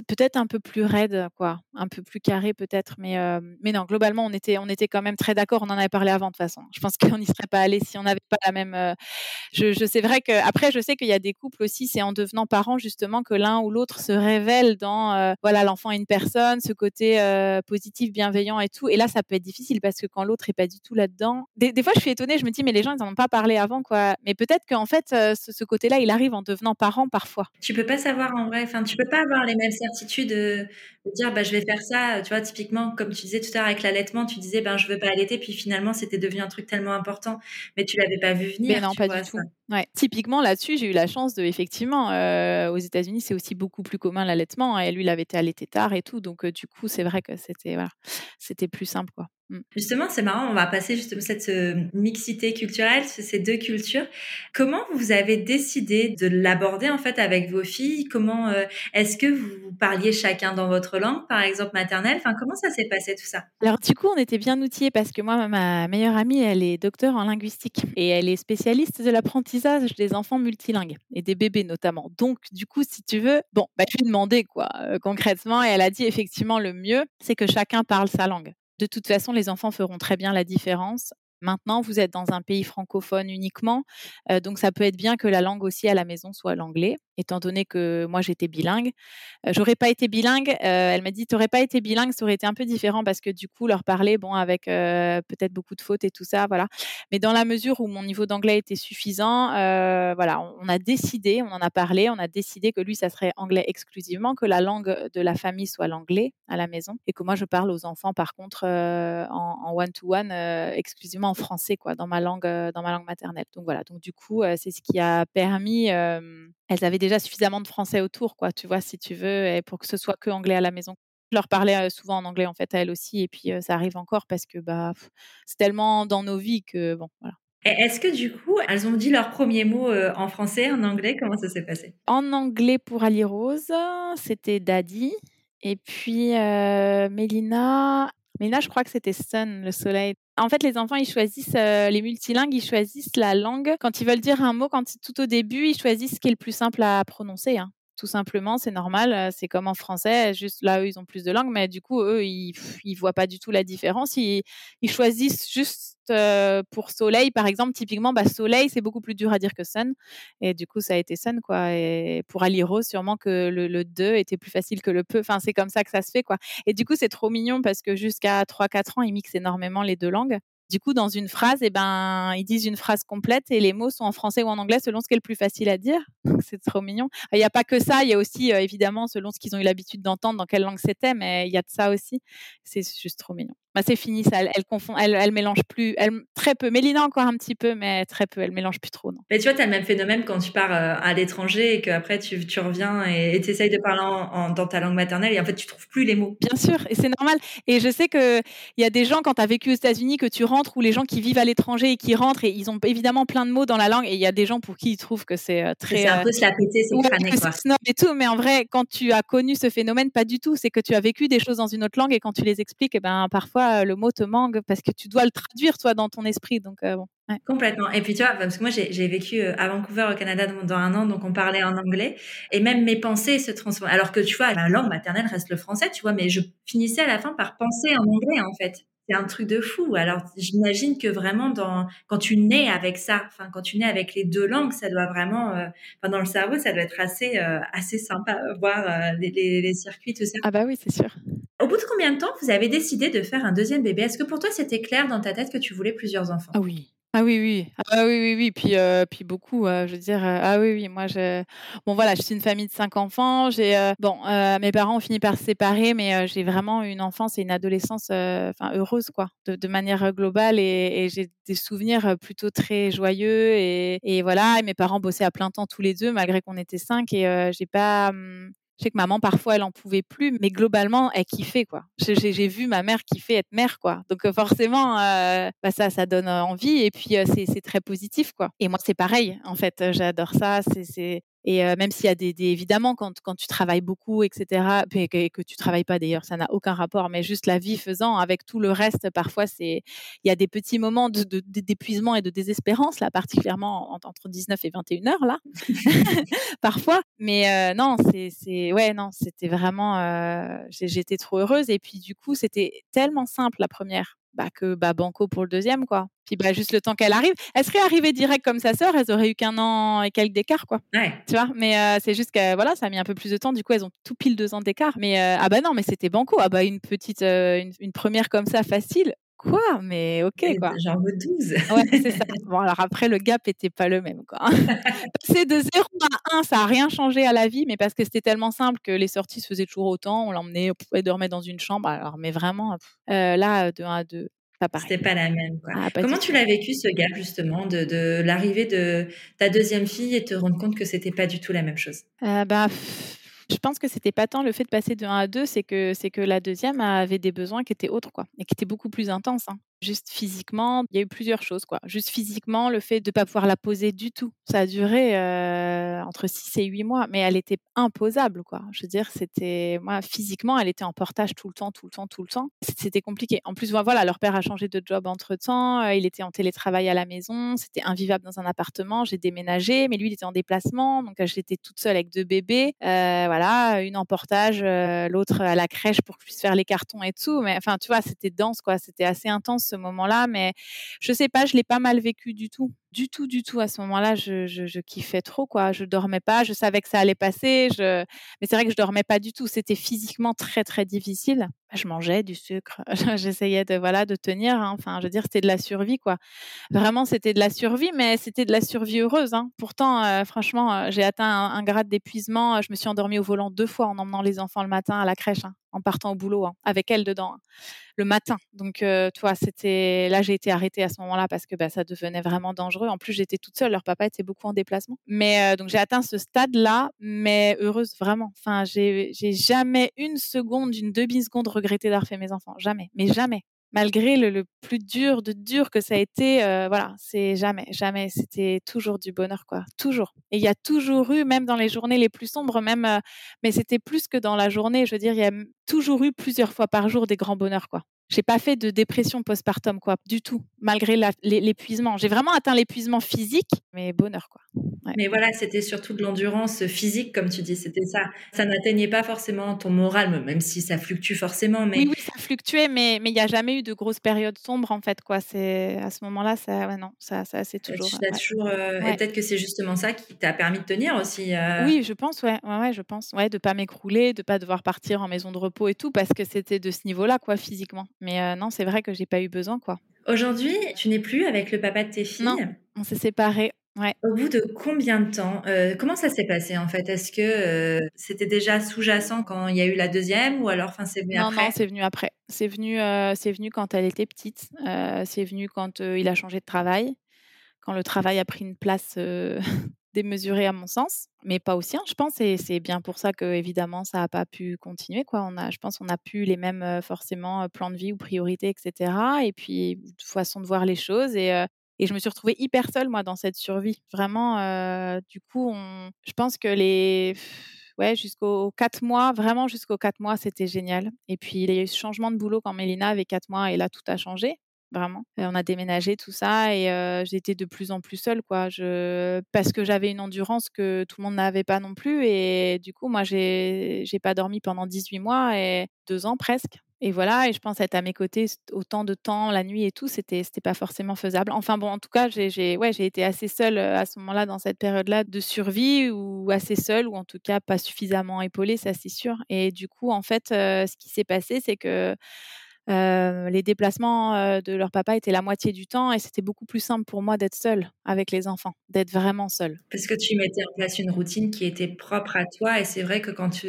peut-être un peu plus raide, quoi, un peu plus carré peut-être, mais mais non, globalement on était on était quand même très d'accord. On en avait parlé avant de toute façon. Je pense qu'on n'y serait pas allé si on n'avait pas la même. je, je c'est vrai que après je sais qu'il y a des couples aussi, c'est en devenant parents justement que l'un ou l'autre se révèle dans voilà l'enfant est une personne, ce côté positif, bienveillant et tout. Et là ça peut être difficile parce que quand l'autre est pas du tout là-dedans, des, fois je suis étonnée, je me dis mais les gens ils en ont pas parlé avant quoi. Mais peut-être qu'en fait ce, ce côté-là il arrive en devenant parent parfois. Tu peux pas savoir en vrai. Enfin tu peux pas avoir les mêmes certitude de, dire bah je vais faire ça tu vois typiquement comme tu disais tout à l'heure avec l'allaitement tu disais ben je veux pas allaiter puis finalement c'était devenu un truc tellement important mais tu l'avais pas vu venir mais non pas du tout ouais. typiquement là-dessus j'ai eu la chance de effectivement euh, aux États-Unis c'est aussi beaucoup plus commun l'allaitement et lui il avait été allaité tard et tout donc euh, du coup c'est vrai que c'était voilà, c'était plus simple quoi Mmh. Justement, c'est marrant, on va passer justement cette euh, mixité culturelle, ces deux cultures. Comment vous avez décidé de l'aborder en fait avec vos filles? Comment euh, est-ce que vous parliez chacun dans votre langue, par exemple maternelle? Enfin, comment ça s'est passé tout ça? Alors du coup, on était bien outillés parce que moi, ma meilleure amie, elle est docteure en linguistique et elle est spécialiste de l'apprentissage des enfants multilingues et des bébés notamment. Donc du coup, si tu veux, bon, bah, je lui quoi euh, concrètement et elle a dit effectivement le mieux, c'est que chacun parle sa langue. De toute façon, les enfants feront très bien la différence Maintenant, vous êtes dans un pays francophone uniquement, donc ça peut être bien que la langue aussi à la maison soit l'anglais, étant donné que moi j'étais bilingue. J'aurais pas été bilingue. elle m'a dit, tu n'aurais pas été bilingue, ça aurait été un peu différent parce que du coup leur parler, bon, avec peut-être beaucoup de fautes et tout ça, voilà. Mais dans la mesure où mon niveau d'anglais était suffisant, voilà, on, a décidé, on en a parlé, on a décidé que lui ça serait anglais exclusivement, que la langue de la famille soit l'anglais à la maison et que moi je parle aux enfants par contre en one to one exclusivement en français, quoi, dans ma langue, euh, dans ma langue maternelle. Donc voilà. Donc du coup, euh, c'est ce qui a permis. elles avaient déjà suffisamment de français autour, quoi. Tu vois, si tu veux, et pour que ce soit que anglais à la maison. Je leur parlais souvent en anglais en fait à elles aussi, et puis ça arrive encore parce que bah c'est tellement dans nos vies que bon voilà. Est-ce que du coup, elles ont dit leurs premiers mots en français, en anglais? Comment ça s'est passé? En anglais pour Ali Rose, c'était Daddy. Et puis Mélina, Mélina, je crois que c'était Sun, le soleil. En fait, les enfants, ils choisissent, euh, les multilingues, ils choisissent la langue. Quand ils veulent dire un mot, quand tout au début, ils choisissent ce qui est le plus simple à prononcer. Hein. Tout simplement, c'est normal. Euh, c'est comme en français, juste là, eux, ils ont plus de langues, mais du coup, eux, ils ne voient pas du tout la différence. Ils, ils choisissent juste euh, pour soleil, par exemple, typiquement, bah, soleil, c'est beaucoup plus dur à dire que sun. Et du coup, ça a été sun, quoi. Et pour Aliro, sûrement que le, le 2 était plus facile que le peu. Enfin, c'est comme ça que ça se fait, quoi. Et du coup, c'est trop mignon parce que jusqu'à 3-4 ans, ils mixent énormément les deux langues. Du coup, dans une phrase, eh ben, ils disent une phrase complète et les mots sont en français ou en anglais selon ce qui est le plus facile à dire. C'est trop mignon. Il n'y a pas que ça, il y a aussi euh, évidemment selon ce qu'ils ont eu l'habitude d'entendre, dans quelle langue c'était, mais il y a de ça aussi. C'est juste trop mignon. Bah, c'est fini ça. Elle, confond, elle, elle, mélange plus, elle, très peu. Mélina encore un petit peu, mais très peu. Elle mélange plus trop, non. Mais tu vois, tu as le même phénomène quand tu pars euh, à l'étranger et qu'après tu, tu reviens et tu essayes de parler en, dans ta langue maternelle et en fait tu trouves plus les mots. Bien sûr, et c'est normal. Et je sais qu'il y a des gens, quand tu as vécu aux États-Unis, que tu rentres ou les gens qui vivent à l'étranger et qui rentrent et ils ont évidemment plein de mots dans la langue et il y a des gens pour qui ils trouvent que c'est euh, très. C'est un peu se la péter, c'est. Snob et tout, mais en vrai, quand tu as connu ce phénomène, pas du tout. C'est que tu as vécu des choses dans une autre langue et quand tu les expliques, et eh ben, parfois le mot te manque parce que tu dois le traduire toi dans ton esprit. Donc euh. Complètement. Et puis tu vois, parce que moi j'ai vécu euh, à Vancouver au Canada dans un an, donc on parlait en anglais, et même mes pensées se transforment. Alors que tu vois, ma langue maternelle reste le français, tu vois, mais je finissais à la fin par penser en anglais en fait. C'est un truc de fou. Alors j'imagine que vraiment dans quand tu nais avec ça, enfin quand tu nais avec les deux langues, ça doit vraiment, euh, enfin dans le cerveau, ça doit être assez assez sympa voir les, les, les circuits tout ça. Ah bah oui, c'est sûr. Au bout de combien de temps vous avez décidé de faire un deuxième bébé? Est-ce que pour toi c'était clair dans ta tête que tu voulais plusieurs enfants? Ah oui. Ah oui, oui. Ah oui, oui, oui. Puis, euh, puis beaucoup, euh, je veux dire, euh, ah oui, oui. Moi, je, bon, voilà, je suis une famille de cinq enfants. J'ai, bon, mes parents ont fini par se séparer, mais j'ai vraiment une enfance et une adolescence, enfin, heureuse, quoi, de, manière globale. Et, j'ai des souvenirs plutôt très joyeux. Et, et, voilà, et mes parents bossaient à plein temps tous les deux, malgré qu'on était cinq. Et j'ai pas, hum, je sais que maman, parfois, elle en pouvait plus, mais globalement, elle kiffait, quoi. J'ai vu ma mère kiffer être mère, quoi. Donc, euh, forcément, euh, bah, ça, ça donne envie et puis euh, c'est très positif, quoi. Et moi, c'est pareil, en fait. J'adore ça. C'est et même s'il y a des, évidemment, quand, quand tu travailles beaucoup, etc., et que, que tu travailles pas d'ailleurs, ça n'a aucun rapport, mais juste la vie faisant, avec tout le reste, parfois, c'est il y a des petits moments d'épuisement de, et de désespérance, là, particulièrement entre 19 et 21 heures, là, parfois. Mais non, c'est, ouais, non, c'était vraiment, j'étais trop heureuse. Et puis, du coup, c'était tellement simple, la première bah, que bah, Banco pour le deuxième, quoi. Puis bah, juste le temps qu'elle arrive. Elle serait arrivée direct comme sa sœur, elles auraient eu qu'un an et quelques d'écart, quoi. Ouais. Tu vois, mais euh, c'est juste que voilà, ça a mis un peu plus de temps. Du coup, elles ont tout pile deux ans d'écart. Mais euh, ah bah non, mais c'était Banco. Ah bah une petite, euh, une, première comme ça facile. Quoi? Mais ok, quoi. J'en veux 12. ouais, c'est ça. Bon, alors après, le gap était pas le même, quoi. C'est de 0 à 1, ça a rien changé à la vie, mais parce que c'était tellement simple que les sorties se faisaient toujours autant. On l'emmenait, on pouvait dormir dans une chambre. Alors, mais vraiment, là, de 1 à 2, c'était pas la même. Ah, Comment tu l'as vécu ce gap justement de, de l'arrivée de ta deuxième fille et te rendre compte que c'était pas du tout la même chose? Euh, bah, je pense que c'était pas tant le fait de passer de 1 à 2, c'est que c'est que la deuxième avait des besoins qui étaient autres quoi et qui étaient beaucoup plus intenses. Hein. Juste physiquement, il y a eu plusieurs choses quoi. Juste physiquement, le fait de pas pouvoir la poser du tout, ça a duré euh, entre 6 et 8 mois, mais elle était imposable quoi. Je veux dire, c'était moi physiquement, elle était en portage tout le temps, tout le temps, tout le temps. C'était compliqué. En plus, voilà, leur père a changé de job entre temps, euh, il était en télétravail à la maison, c'était invivable dans un appartement. J'ai déménagé, mais lui il était en déplacement, donc j'étais toute seule avec deux bébés. Euh, voilà, une en portage, l'autre à la crèche pour que je puisse faire les cartons et tout. Mais enfin, tu vois, c'était dense quoi, c'était assez intense ce moment-là, mais je sais pas, je l'ai pas mal vécu du tout du tout, du tout. À ce moment-là, je, kiffais trop, quoi. Je dormais pas. Je savais que ça allait passer. Mais c'est vrai que je dormais pas du tout. C'était physiquement très, très difficile. Je mangeais du sucre. J'essayais de, voilà, de tenir. Hein. Enfin, je veux dire, c'était de la survie, quoi. Vraiment, c'était de la survie, mais c'était de la survie heureuse. Hein. Pourtant, euh, franchement, euh, j'ai atteint un, grade d'épuisement. Je me suis endormie au volant deux fois en emmenant les enfants le matin à la crèche, hein, en partant au boulot, avec elle dedans le matin. Donc, euh, toi, c'était là, j'ai été arrêtée à ce moment-là parce que bah, ça devenait vraiment dangereux. En plus, j'étais toute seule. Leur papa était beaucoup en déplacement. Mais euh, donc, j'ai atteint ce stade-là, mais heureuse vraiment. Enfin, j'ai jamais une seconde, une demi-seconde regretté d'avoir fait mes enfants. Jamais. Mais jamais malgré le, plus dur de dur que ça a été, euh, voilà, c'est jamais, jamais, c'était toujours du bonheur, quoi, toujours. Et il y a toujours eu, même dans les journées les plus sombres, même, euh, mais c'était plus que dans la journée, je veux dire, il y a toujours eu plusieurs fois par jour des grands bonheurs, quoi j'ai pas fait de dépression postpartum, quoi, du tout, malgré l'épuisement. J'ai vraiment atteint l'épuisement physique, mais bonheur, quoi. Mais voilà, c'était surtout de l'endurance physique, comme tu dis, c'était ça. Ça n'atteignait pas forcément ton moral, même si ça fluctue forcément. Mais... Oui, oui, ça fluctuait, mais il n'y a jamais eu de grosses périodes sombres, en fait, quoi. C'est à ce moment-là, ça, ouais, non, ça, ça c'est toujours. toujours euh, Et peut-être que c'est justement ça qui t'a permis de tenir aussi. Euh. Oui, je pense, ouais, ouais, ouais, je pense, ouais, de pas m'écrouler, de pas devoir partir en maison de repos et tout, parce que c'était de ce niveau-là, quoi, physiquement. Mais euh, non, c'est vrai que j'ai pas eu besoin, quoi. Aujourd'hui, tu n'es plus avec le papa de tes filles? Non, on s'est séparés. Ouais. Au bout de combien de temps euh, Comment ça s'est passé en fait? Est-ce que euh, c'était déjà sous-jacent quand il y a eu la deuxième ou alors enfin c'est venu après Non, c'est venu après. C'est venu, c'est venu quand elle était petite. c'est venu quand il a changé de travail, quand le travail a pris une place démesuré à mon sens, mais pas aussi. je pense, et c'est bien pour ça que évidemment ça n'a pas pu continuer. Quoi. On a, je pense, on n'a plus les mêmes forcément plans de vie ou priorités, etc. Et puis façon de voir les choses. Et, je me suis retrouvée hyper seule moi dans cette survie. Vraiment, du coup, je pense que les ouais, jusqu'aux quatre mois, vraiment jusqu'aux quatre mois, c'était génial. Et puis, il y a eu ce changement de boulot quand Mélina avait quatre mois et là, tout a changé vraiment. on a déménagé tout ça et j'étais de plus en plus seule quoi. Je parce que j'avais une endurance que tout le monde n'avait pas non plus et du coup moi j'ai j'ai pas dormi pendant 18 mois et deux ans presque. Et voilà, et je pense être à mes côtés autant de temps, la nuit et tout, c'était c'était pas forcément faisable. Enfin bon, en tout cas, j'ai ouais, j'ai été assez seule à ce moment-là dans cette période-là de survie ou assez seule ou en tout cas pas suffisamment épaulée, ça c'est sûr. Et du coup, en fait, ce qui s'est passé, c'est que euh, les déplacements euh, de leur papa étaient la moitié du temps et c'était beaucoup plus simple pour moi d'être seule avec les enfants, d'être vraiment seule. Parce que tu mettais en place une routine qui était propre à toi et c'est vrai que quand tu,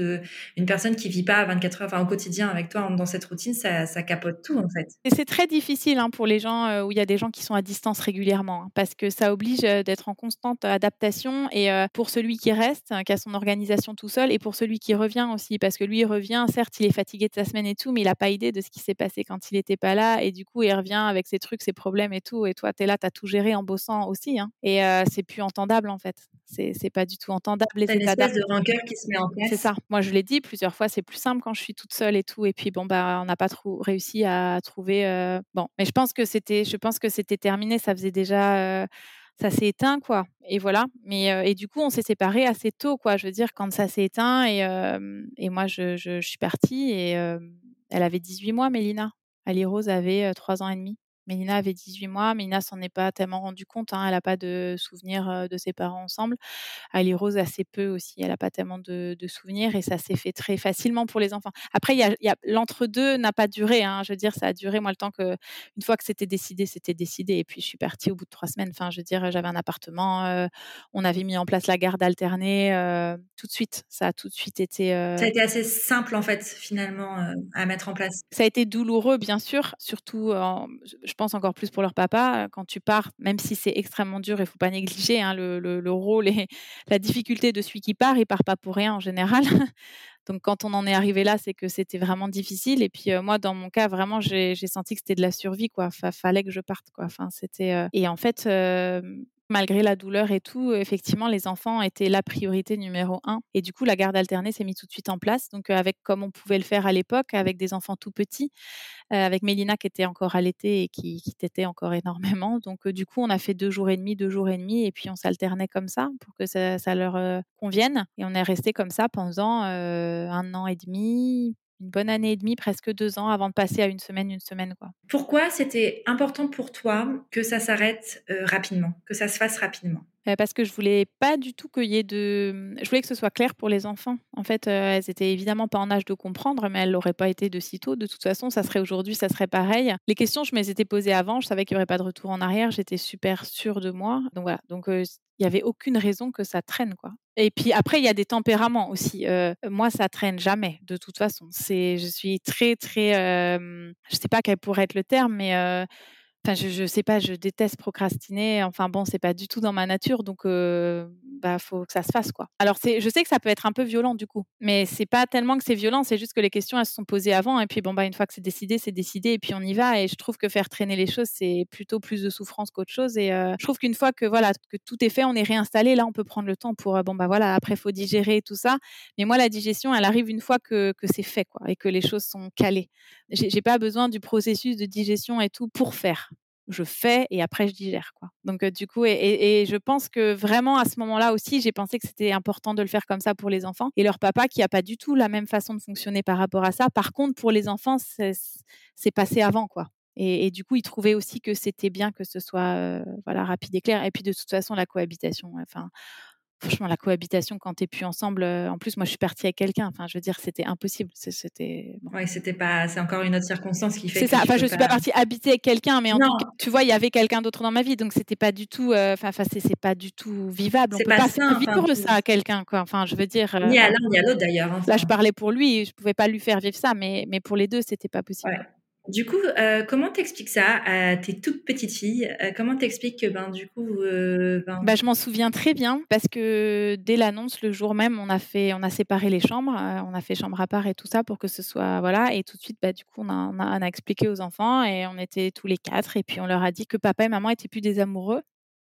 une personne qui vit pas 24 heures, enfin au quotidien avec toi dans cette routine, ça, ça capote tout en fait. Et c'est très difficile hein, pour les gens euh, où il y a des gens qui sont à distance régulièrement hein, parce que ça oblige d'être en constante adaptation et pour celui qui reste, hein, qui a son organisation tout seul et pour celui qui revient aussi parce que lui il revient, certes il est fatigué de sa semaine et tout, mais il n'a pas idée de ce qui s'est passé c'est quand il n'était pas là. Et du coup, il revient avec ses trucs, ses problèmes et tout. Et toi, tu es là, tu as tout géré en bossant aussi. Hein. Et c'est plus entendable, en fait. C'est pas du tout entendable. C'est une espèce de rancœur qui se met en place. C'est ça. Moi, je l'ai dit plusieurs fois, c'est plus simple quand je suis toute seule et tout. Et puis, bon, bah, on n'a pas trop réussi à trouver. Bon, mais je pense que c'était, je pense que c'était terminé. Ça faisait déjà ça s'est éteint quoi et voilà mais et du coup on s'est séparés assez tôt quoi je veux dire quand ça s'est éteint et, et moi je, je, suis partie et elle avait 18 mois, Mélina. Ali Rose avait 3 ans et demi. Mélina avait 18 mois. Mélina s'en est pas tellement rendu compte. Hein. Elle n'a pas de souvenirs de ses parents ensemble. Ali Rose assez peu aussi. Elle n'a pas tellement de, souvenirs et ça s'est fait très facilement pour les enfants. Après, y a, l'entre-deux n'a pas duré. Hein. Je veux dire, ça a duré moi le temps que une fois que c'était décidé, c'était décidé. Et puis je suis partie au bout de trois semaines. Enfin, je veux dire, j'avais un appartement. on avait mis en place la garde alternée tout de suite. Ça a tout de suite été. Ça a été assez simple en fait finalement à mettre en place. Ça a été douloureux, bien sûr, surtout. je pense encore plus pour leur papa. Quand tu pars, même si c'est extrêmement dur, il faut pas négliger hein, le, rôle et la difficulté de celui qui part. Il part pas pour rien en général. Donc quand on en est arrivé là, c'est que c'était vraiment difficile. Et puis moi, dans mon cas, vraiment, j'ai senti que c'était de la survie, quoi. fallait que je parte, quoi. Enfin, c'était. Et en fait, malgré la douleur et tout, effectivement, les enfants étaient la priorité numéro un. Et du coup, la garde alternée s'est mise tout de suite en place. Donc, avec comme on pouvait le faire à l'époque, avec des enfants tout petits, avec Mélina qui était encore allaitée et qui, qui encore énormément. Donc, du coup, on a fait deux jours et demi, deux jours et demi, et puis on s'alternait comme ça pour que ça, leur convienne. Et on est resté comme ça pendant un an et demi, une bonne année et demie, presque deux ans, avant de passer à une semaine, une semaine. Quoi. Pourquoi c'était important pour toi que ça s'arrête rapidement, que ça se fasse rapidement? Parce que je voulais pas du tout qu'il y ait de. Je voulais que ce soit clair pour les enfants. En fait, elles étaient évidemment pas en âge de comprendre, mais elles l'auraient pas été de sitôt. De toute façon, ça serait aujourd'hui, ça serait pareil. Les questions, je me les étais posées avant. Je savais qu'il y aurait pas de retour en arrière. J'étais super sûre de moi. Donc voilà. Donc il y avait aucune raison que ça traîne, quoi. Et puis après, il y a des tempéraments aussi. moi, ça traîne jamais, de toute façon. C'est, je suis très, très, je sais pas quel pourrait être le terme, mais Enfin, je, je sais pas, je déteste procrastiner. Enfin bon, c'est pas du tout dans ma nature, donc bah faut que ça se fasse quoi. Alors c'est, je sais que ça peut être un peu violent du coup, mais c'est pas tellement que c'est violent, c'est juste que les questions elles se sont posées avant et puis bon bah une fois que c'est décidé, c'est décidé et puis on y va. Et je trouve que faire traîner les choses c'est plutôt plus de souffrance qu'autre chose. Et je trouve qu'une fois que voilà que tout est fait, on est réinstallé, là on peut prendre le temps pour bon bah voilà après faut digérer tout ça. Mais moi la digestion elle arrive une fois que, que c'est fait quoi et que les choses sont calées. J'ai pas besoin du processus de digestion et tout pour faire je fais et après je digère quoi. Donc du coup et, je pense que vraiment à ce moment-là aussi j'ai pensé que c'était important de le faire comme ça pour les enfants et leur papa qui a pas du tout la même façon de fonctionner par rapport à ça. Par contre pour les enfants c'est passé avant quoi. Et, du coup, il trouvait aussi que c'était bien que ce soit voilà rapide et clair. Et puis de toute façon, la cohabitation. Enfin, franchement, la cohabitation quand t'es plus ensemble. Euh, en plus, moi, je suis partie avec quelqu'un. Enfin, je veux dire, c'était impossible. C'était. Oui, c'était pas. C'est encore une autre circonstance qui fait. C'est ça. Enfin, je suis pas partie habiter avec quelqu'un, mais en tout cas, tu vois, il y avait quelqu'un d'autre dans ma vie, donc c'était pas du tout. Euh, enfin, c'est pas du tout vivable. On peut pas, pas vivre ça à quelqu'un, quoi. Enfin, je veux dire. ni à l'un ni à l'autre d'ailleurs. Là, je parlais pour lui. Je pouvais pas lui faire vivre ça, mais mais pour les deux, c'était pas possible. Du coup, euh, comment t'expliques ça à tes toutes petites filles? Euh, Comment t'expliques que, ben, du coup, euh, ben... Bah, je m'en souviens très bien parce que dès l'annonce, le jour même, on a fait, on a séparé les chambres, on a fait chambre à part et tout ça pour que ce soit voilà. Et tout de suite, bah, du coup, on a, expliqué aux enfants et on était tous les quatre et puis on leur a dit que papa et maman étaient plus des amoureux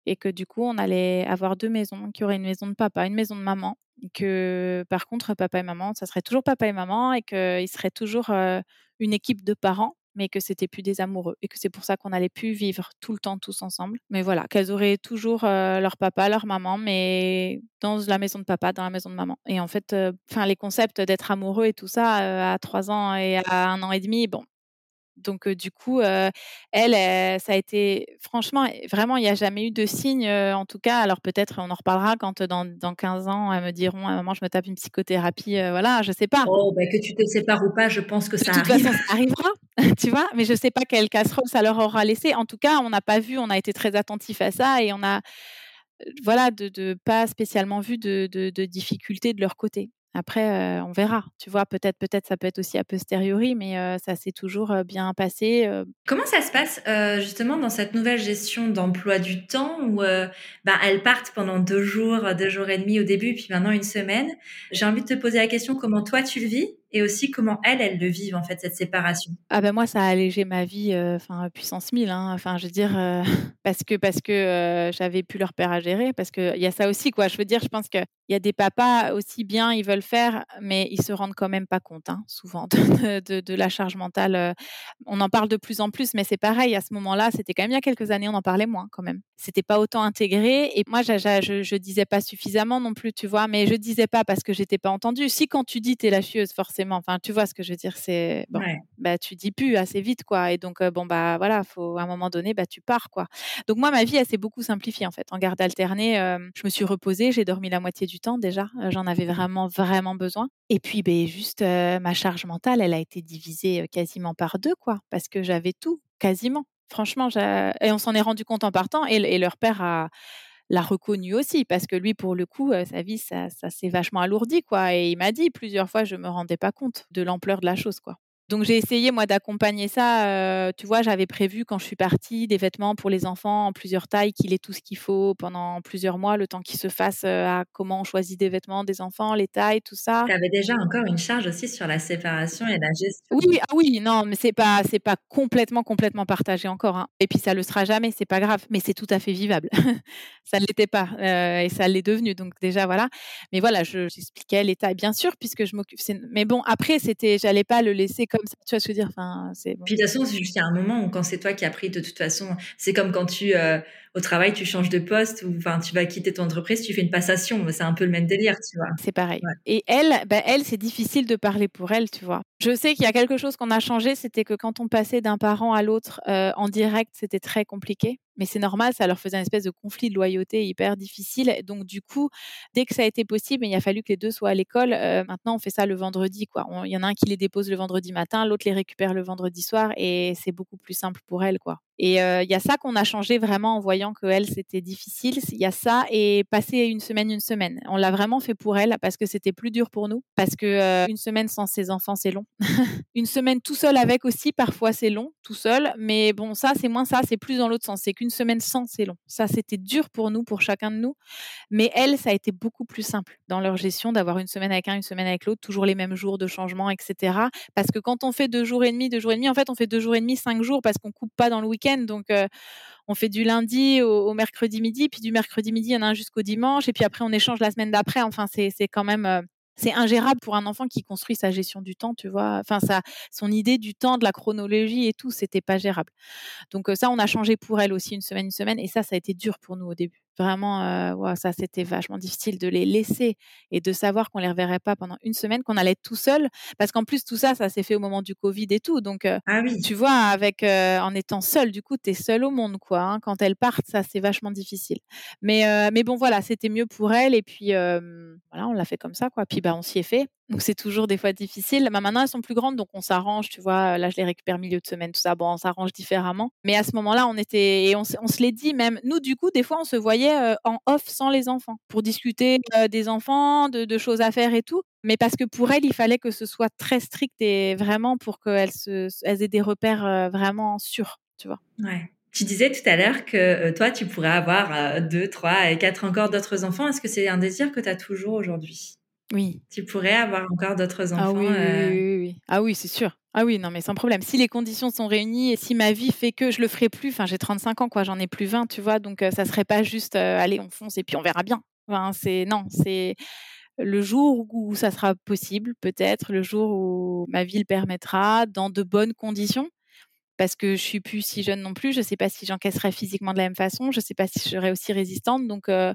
et que du coup, on allait avoir deux maisons, qu'il y aurait une maison de papa, une maison de maman, et que par contre, papa et maman, ça serait toujours papa et maman et qu'il serait toujours une équipe de parents mais que c'était plus des amoureux et que c'est pour ça qu'on allait plus vivre tout le temps tous ensemble. Mais voilà, qu'elles auraient toujours leur papa, leur maman, mais dans la maison de papa, dans la maison de maman. Et en fait, enfin les concepts d'être amoureux et tout ça à trois ans et à un an et demi, bon, donc, du coup, elle, ça a été, franchement, vraiment, il n'y a jamais eu de signe, en tout cas. Alors, peut-être, on en reparlera quand dans, dans 15 ans, elles me diront, à maman, je me tape une psychothérapie, voilà, je ne sais pas. Oh, bah, que tu te sépares ou pas, je pense que ça de toute Façon, ça arrivera, tu vois, mais je ne sais pas quelle casserole ça leur aura laissé. En tout cas, on n'a pas vu, on a été très attentif à ça et on a, voilà, de, de pas spécialement vu de, de, de difficultés de leur côté. Après, on verra. Tu vois, peut-être, peut-être, ça peut être aussi a posteriori, mais ça s'est toujours bien passé. Comment ça se passe justement dans cette nouvelle gestion d'emploi du temps où bah, elles partent pendant deux jours, deux jours et demi au début, puis maintenant une semaine? J'ai envie de te poser la question comment toi tu le vis? Et aussi comment elles, elles le vivent en fait cette séparation. Ah ben moi ça a allégé ma vie, enfin puissance 1000. Hein. Enfin je veux dire parce que parce que j'avais plus leur père à gérer, parce que il y a ça aussi quoi. Je veux dire, je pense qu'il y a des papas aussi bien ils veulent faire, mais ils se rendent quand même pas compte hein, souvent de, de, la charge mentale. On en parle de plus en plus, mais c'est pareil à ce moment-là. C'était quand même il y a quelques années, on en parlait moins quand même. C'était pas autant intégré et moi je, je, disais pas suffisamment non plus, tu vois. Mais je disais pas parce que j'étais pas entendue. Si quand tu dis t'es la chieuse forcément Enfin, tu vois ce que je veux dire. C'est bon, bah tu dis plus assez vite, quoi. Et donc bon bah voilà, faut à un moment donné, bah tu pars, quoi. Donc moi, ma vie, elle s'est beaucoup simplifiée en fait. En garde alternée, je me suis reposée, j'ai dormi la moitié du temps déjà. J'en avais vraiment vraiment besoin. Et puis ben juste ma charge mentale, elle a été divisée quasiment par deux, quoi, parce que j'avais tout quasiment. Franchement, et on s'en est rendu compte en partant. et leur père a l'a reconnu aussi parce que lui, pour le coup, sa vie, ça, ça s'est vachement alourdi, quoi. Et il m'a dit plusieurs fois, je me rendais pas compte de l'ampleur de la chose, quoi. Donc j'ai essayé moi d'accompagner ça. Euh, tu vois, j'avais prévu quand je suis partie des vêtements pour les enfants en plusieurs tailles, qu'il ait tout ce qu'il faut pendant plusieurs mois, le temps qu'ils se fassent euh, à comment on choisit des vêtements des enfants, les tailles, tout ça. Tu avais déjà encore une charge aussi sur la séparation et la gestion. Oui, ah oui, non, mais c'est pas c'est pas complètement complètement partagé encore. Hein. Et puis ça le sera jamais, c'est pas grave, mais c'est tout à fait vivable. ça ne l'était pas euh, et ça l'est devenu. Donc déjà voilà. Mais voilà, je j'expliquais les tailles, bien sûr, puisque je m'occupe. Mais bon, après c'était, j'allais pas le laisser comme ça, tu vois ce que je veux dire? Enfin, Puis de toute façon, c'est juste un moment où quand c'est toi qui as pris, de toute façon, c'est comme quand tu, euh, au travail, tu changes de poste ou enfin, tu vas quitter ton entreprise, tu fais une passation. C'est un peu le même délire, tu vois. C'est pareil. Et elle, bah, elle, c'est difficile de parler pour elle, tu vois. Je sais qu'il y a quelque chose qu'on a changé, c'était que quand on passait d'un parent à l'autre en direct, c'était très compliqué mais c'est normal, ça leur faisait une espèce de conflit de loyauté hyper difficile. Donc du coup, dès que ça a été possible, il a fallu que les deux soient à l'école. Euh, maintenant, on fait ça le vendredi, quoi. Il y en a un qui les dépose le vendredi matin, l'autre les récupère le vendredi soir, et c'est beaucoup plus simple pour elles, quoi. Et euh, il y a ça qu'on a changé vraiment en voyant que elle c'était difficile. Il y a ça et passer une semaine, une semaine. On l'a vraiment fait pour elle parce que c'était plus dur pour nous. Parce que euh, une semaine sans ses enfants c'est long. une semaine tout seul avec aussi parfois c'est long, tout seul. Mais bon ça c'est moins ça, c'est plus dans l'autre sens. C'est qu'une semaine sans, c'est long. Ça, c'était dur pour nous, pour chacun de nous. Mais elle, ça a été beaucoup plus simple dans leur gestion d'avoir une semaine avec un, une semaine avec l'autre, toujours les mêmes jours de changement, etc. Parce que quand on fait deux jours et demi, deux jours et demi, en fait, on fait deux jours et demi, cinq jours parce qu'on coupe pas dans le week-end. Donc, on fait du lundi au, mercredi midi, puis du mercredi midi, il y en a un jusqu'au dimanche, et puis après, on échange la semaine d'après. Enfin, c'est quand même. C'est ingérable pour un enfant qui construit sa gestion du temps, tu vois? Enfin, ça, son idée du temps, de la chronologie et tout, c'était pas gérable. Donc ça, on a changé pour elle aussi une semaine, une semaine, et ça, ça a été dur pour nous au début. Vraiment, euh, ça, c'était vachement difficile de les laisser et de savoir qu'on les reverrait pas pendant une semaine, qu'on allait être tout seul. Parce qu'en plus, tout ça, ça s'est fait au moment du Covid et tout. Donc, euh, ah tu vois, avec, euh, en étant seul, du coup, tu es seul au monde, quoi. Hein. Quand elles partent, ça, c'est vachement difficile. Mais, mais bon, voilà, c'était mieux pour elle. Et puis, voilà, on l'a fait comme ça, quoi. Puis, bah, on s'y est fait. Donc c'est toujours des fois difficile. Bah, maintenant, elles sont plus grandes, donc on s'arrange, tu vois. Là, je les récupère milieu de semaine, tout ça. Bon, on s'arrange différemment. Mais à ce moment-là, on était, et on, se l'est dit même. Nous, du coup, des fois, on se voyait euh, en off sans les enfants pour discuter euh, des enfants, de, choses à faire et tout. Mais parce que pour elles, il fallait que ce soit très strict et vraiment pour qu'elles elles aient des repères euh, vraiment sûrs, tu vois. Ouais. Tu disais tout à l'heure que toi, tu pourrais avoir deux, trois et quatre encore d'autres enfants. Est-ce que c'est un désir que tu as toujours aujourd'hui? Oui. Tu pourrais avoir encore d'autres ah enfants. Ah oui, oui, oui, Ah oui, c'est sûr. Ah oui, non, mais sans problème. Si les conditions sont réunies et si ma vie fait que je le ferai plus, enfin, j'ai 35 ans, quoi, j'en ai plus 20, tu vois, donc ça serait pas juste, allez, on fonce et puis on verra bien. Enfin, c'est, non, c'est le jour où ça sera possible, peut-être, le jour où ma vie le permettra, dans de bonnes conditions parce que je suis plus si jeune non plus. Je sais pas si j'encaisserai physiquement de la même façon. Je sais pas si je serai aussi résistante. Donc, euh,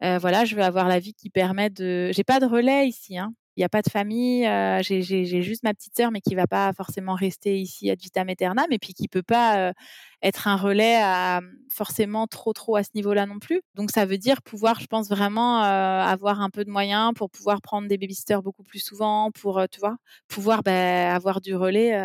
voilà, je veux avoir la vie qui permet de. J'ai pas de relais ici. Hein. Il n'y a pas de famille. Euh, j'ai juste ma petite sœur, mais qui va pas forcément rester ici ad vitam aeternam, et puis qui peut pas euh, être un relais à, forcément trop trop à ce niveau-là non plus. Donc ça veut dire pouvoir, je pense vraiment avoir un peu de moyens pour pouvoir prendre des babysitters beaucoup plus souvent, pour tu vois, pouvoir bah, avoir du relais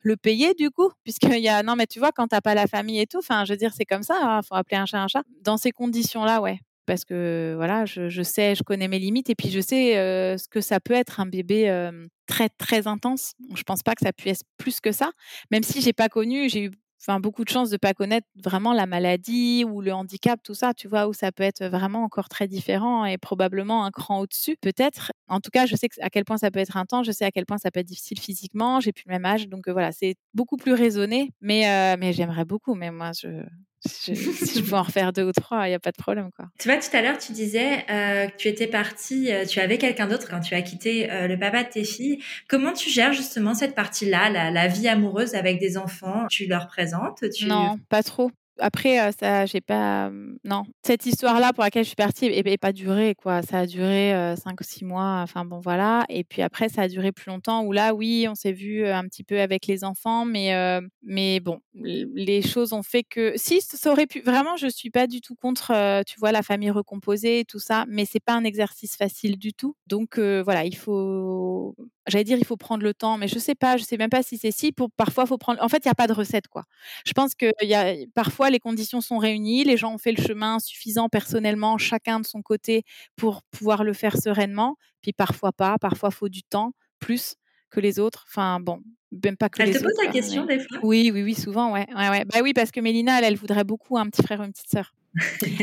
le payer du coup puisqu'il y a non mais tu vois quand t'as pas la famille et tout enfin je veux dire c'est comme ça hein, faut appeler un chat un chat dans ces conditions là ouais parce que voilà, je, sais, je connais mes limites et puis je sais ce que ça peut être un bébé très très intense. Je pense pas que ça puisse être plus que ça, même si j'ai pas connu, j'ai eu enfin beaucoup de chance de pas connaître vraiment la maladie ou le handicap, tout ça, tu vois, où ça peut être vraiment encore très différent et probablement un cran au-dessus, peut-être. En tout cas, je sais à quel point ça peut être intense, je sais à quel point ça peut être difficile physiquement, j'ai plus le même âge, donc voilà, c'est beaucoup plus raisonné, mais, mais j'aimerais beaucoup, mais moi, je, si je peux en refaire deux ou trois, il n'y a pas de problème. Quoi. Tu vois, tout à l'heure, tu disais euh, que tu étais partie, euh, tu avais quelqu'un d'autre quand tu as quitté euh, le papa de tes filles. Comment tu gères justement cette partie-là, la, la, vie amoureuse avec des enfants? Tu leur présentes tu... Non, pas trop après, ça, j'ai pas. non, cette histoire-là pour laquelle je suis partie n'est pas duré, quoi. Ça a duré cinq ou six mois. Enfin bon, voilà. Et puis après, ça a duré plus longtemps. Où là, oui, on s'est vu un petit peu avec les enfants, mais mais bon, les choses ont fait que si ça aurait pu. Vraiment, je suis pas du tout contre, tu vois, la famille recomposée, tout ça, mais c'est pas un exercice facile du tout. Donc voilà, il faut j'allais dire il faut prendre le temps, mais je sais pas, je sais même pas si c'est si. Pour parfois, faut prendre. En fait, il y a pas de recette quoi. Je pense que y a parfois les conditions sont réunies, les gens ont fait le chemin suffisant personnellement, chacun de son côté pour pouvoir le faire sereinement. Puis parfois pas, parfois faut du temps plus que les autres. Enfin bon, même pas que elle les te pose la question des fois? Oui, oui, oui, souvent, ouais, ouais, ouais. Bah oui, parce que Mélina, elle, elle voudrait beaucoup un petit frère ou une petite sœur.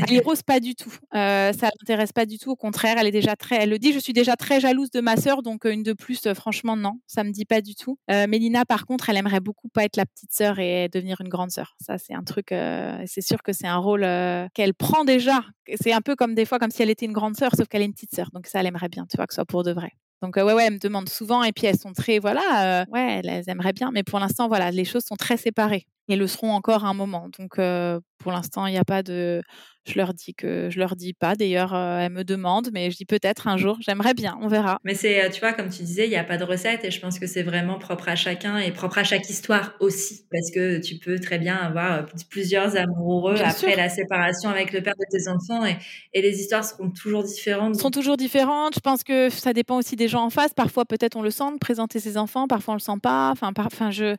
Elle rose pas du tout. Euh, ça l'intéresse pas du tout. Au contraire, elle est déjà très. Elle le dit. Je suis déjà très jalouse de ma sœur, donc euh, une de plus. Euh, franchement, non, ça me dit pas du tout. Euh, Mélina, par contre, elle aimerait beaucoup pas être la petite sœur et devenir une grande sœur. Ça, c'est un truc. Euh, c'est sûr que c'est un rôle qu'elle prend déjà. C'est un peu comme des fois comme si elle était une grande sœur, sauf qu'elle est une petite sœur. Donc ça, elle aimerait bien, tu vois, que ce soit pour de vrai. Donc ouais, ouais, elles me demandent souvent et puis elles sont très, voilà, ouais, elles, aimeraient bien, mais pour l'instant, voilà, les choses sont très séparées. Et le seront encore un moment. Donc pour l'instant, il n'y a pas de je leur dis que je leur dis pas. D'ailleurs, elles me demandent, mais je dis peut-être un jour. J'aimerais bien, on verra. Mais c'est, tu vois, comme tu disais, il n'y a pas de recette et je pense que c'est vraiment propre à chacun et propre à chaque histoire aussi, parce que tu peux très bien avoir plusieurs amoureux après la séparation avec le père de tes enfants et, et les histoires seront toujours différentes. Sont toujours différentes. Je pense que ça dépend aussi des gens en face. Parfois, peut-être on le sent de présenter ses enfants, parfois on le sent pas. Enfin, enfin, je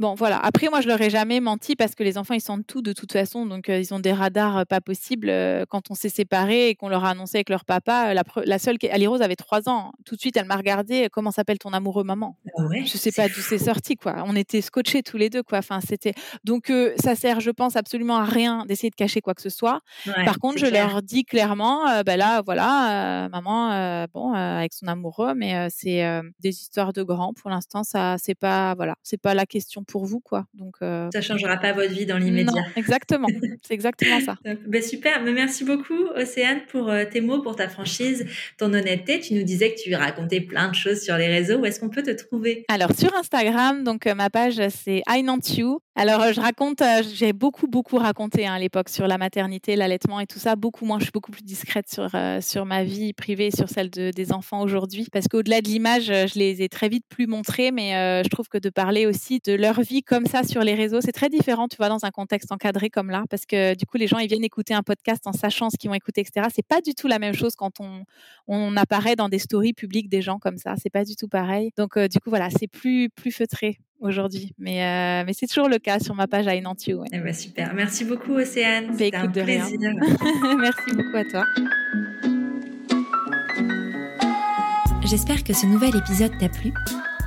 Bon, voilà. Après, moi, je leur ai jamais menti parce que les enfants, ils sentent tout de toute façon. Donc, euh, ils ont des radars euh, pas possibles. Euh, quand on s'est séparés et qu'on leur a annoncé avec leur papa, la, la seule, Ali Rose avait trois ans. Tout de suite, elle m'a regardé. Comment s'appelle ton amoureux, maman? Ah ouais, Je sais pas d'où c'est sorti, quoi. On était scotchés tous les deux, quoi. Enfin, c'était. Donc, ça sert, je pense, absolument à rien d'essayer de cacher quoi que ce soit. Par contre, je leur dis clairement, ben là, voilà, maman, bon, avec son amoureux, mais c'est des histoires de grands. Pour l'instant, ça, c'est pas, voilà, c'est pas la question pour vous, quoi. Donc, euh... ça changera pas votre vie dans l'immédiat. Exactement, c'est exactement ça. ben, super, mais merci beaucoup Océane pour euh, tes mots, pour ta franchise, ton honnêteté. Tu nous disais que tu racontais plein de choses sur les réseaux. Où est-ce qu'on peut te trouver? Alors sur Instagram, donc euh, ma page c'est I You. Alors euh, je raconte, j'ai beaucoup beaucoup raconté hein, à l'époque sur la maternité, l'allaitement et tout ça. Beaucoup moins, je suis beaucoup plus discrète sur sur ma vie privée, sur celle de, des enfants aujourd'hui, parce qu'au-delà de l'image, je les ai très vite plus montrées, mais je trouve que de parler aussi de leur vie comme ça sur les réseaux, c'est très différent, tu vois, dans un contexte encadré comme là, parce que du coup, les gens, ils viennent écouter un podcast en sachant ce qu'ils vont écouter, etc. C'est pas du tout la même chose quand on, on apparaît dans des stories publiques des gens comme ça. C'est pas du tout pareil. Donc, euh, du coup, voilà, c'est plus, plus feutré aujourd'hui. Mais, euh, mais c'est toujours le cas sur ma page à Inantio. Ouais. Eh ben, super. Merci beaucoup, Océane. Bah, C'était un plaisir. Merci beaucoup à toi. J'espère que ce nouvel épisode t'a plu.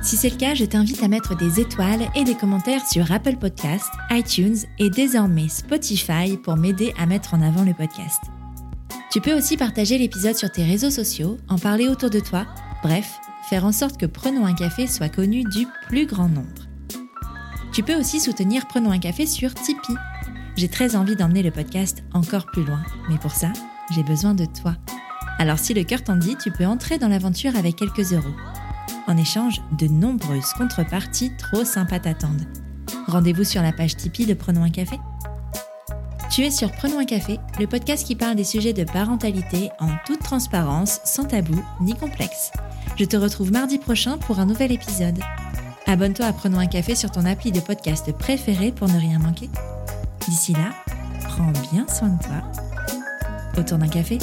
Si c'est le cas, je t'invite à mettre des étoiles et des commentaires sur Apple Podcasts, iTunes et désormais Spotify pour m'aider à mettre en avant le podcast. Tu peux aussi partager l'épisode sur tes réseaux sociaux, en parler autour de toi, bref, faire en sorte que Prenons un café soit connu du plus grand nombre. Tu peux aussi soutenir Prenons un café sur Tipeee. J'ai très envie d'emmener le podcast encore plus loin, mais pour ça, j'ai besoin de toi. Alors si le cœur t'en dit, tu peux entrer dans l'aventure avec quelques euros. En échange, de nombreuses contreparties trop sympas t'attendent. Rendez-vous sur la page Tipeee de Prenons un café. Tu es sur Prenons un café, le podcast qui parle des sujets de parentalité en toute transparence, sans tabou ni complexe. Je te retrouve mardi prochain pour un nouvel épisode. Abonne-toi à Prenons un café sur ton appli de podcast préféré pour ne rien manquer. D'ici là, prends bien soin de toi. Autour d'un café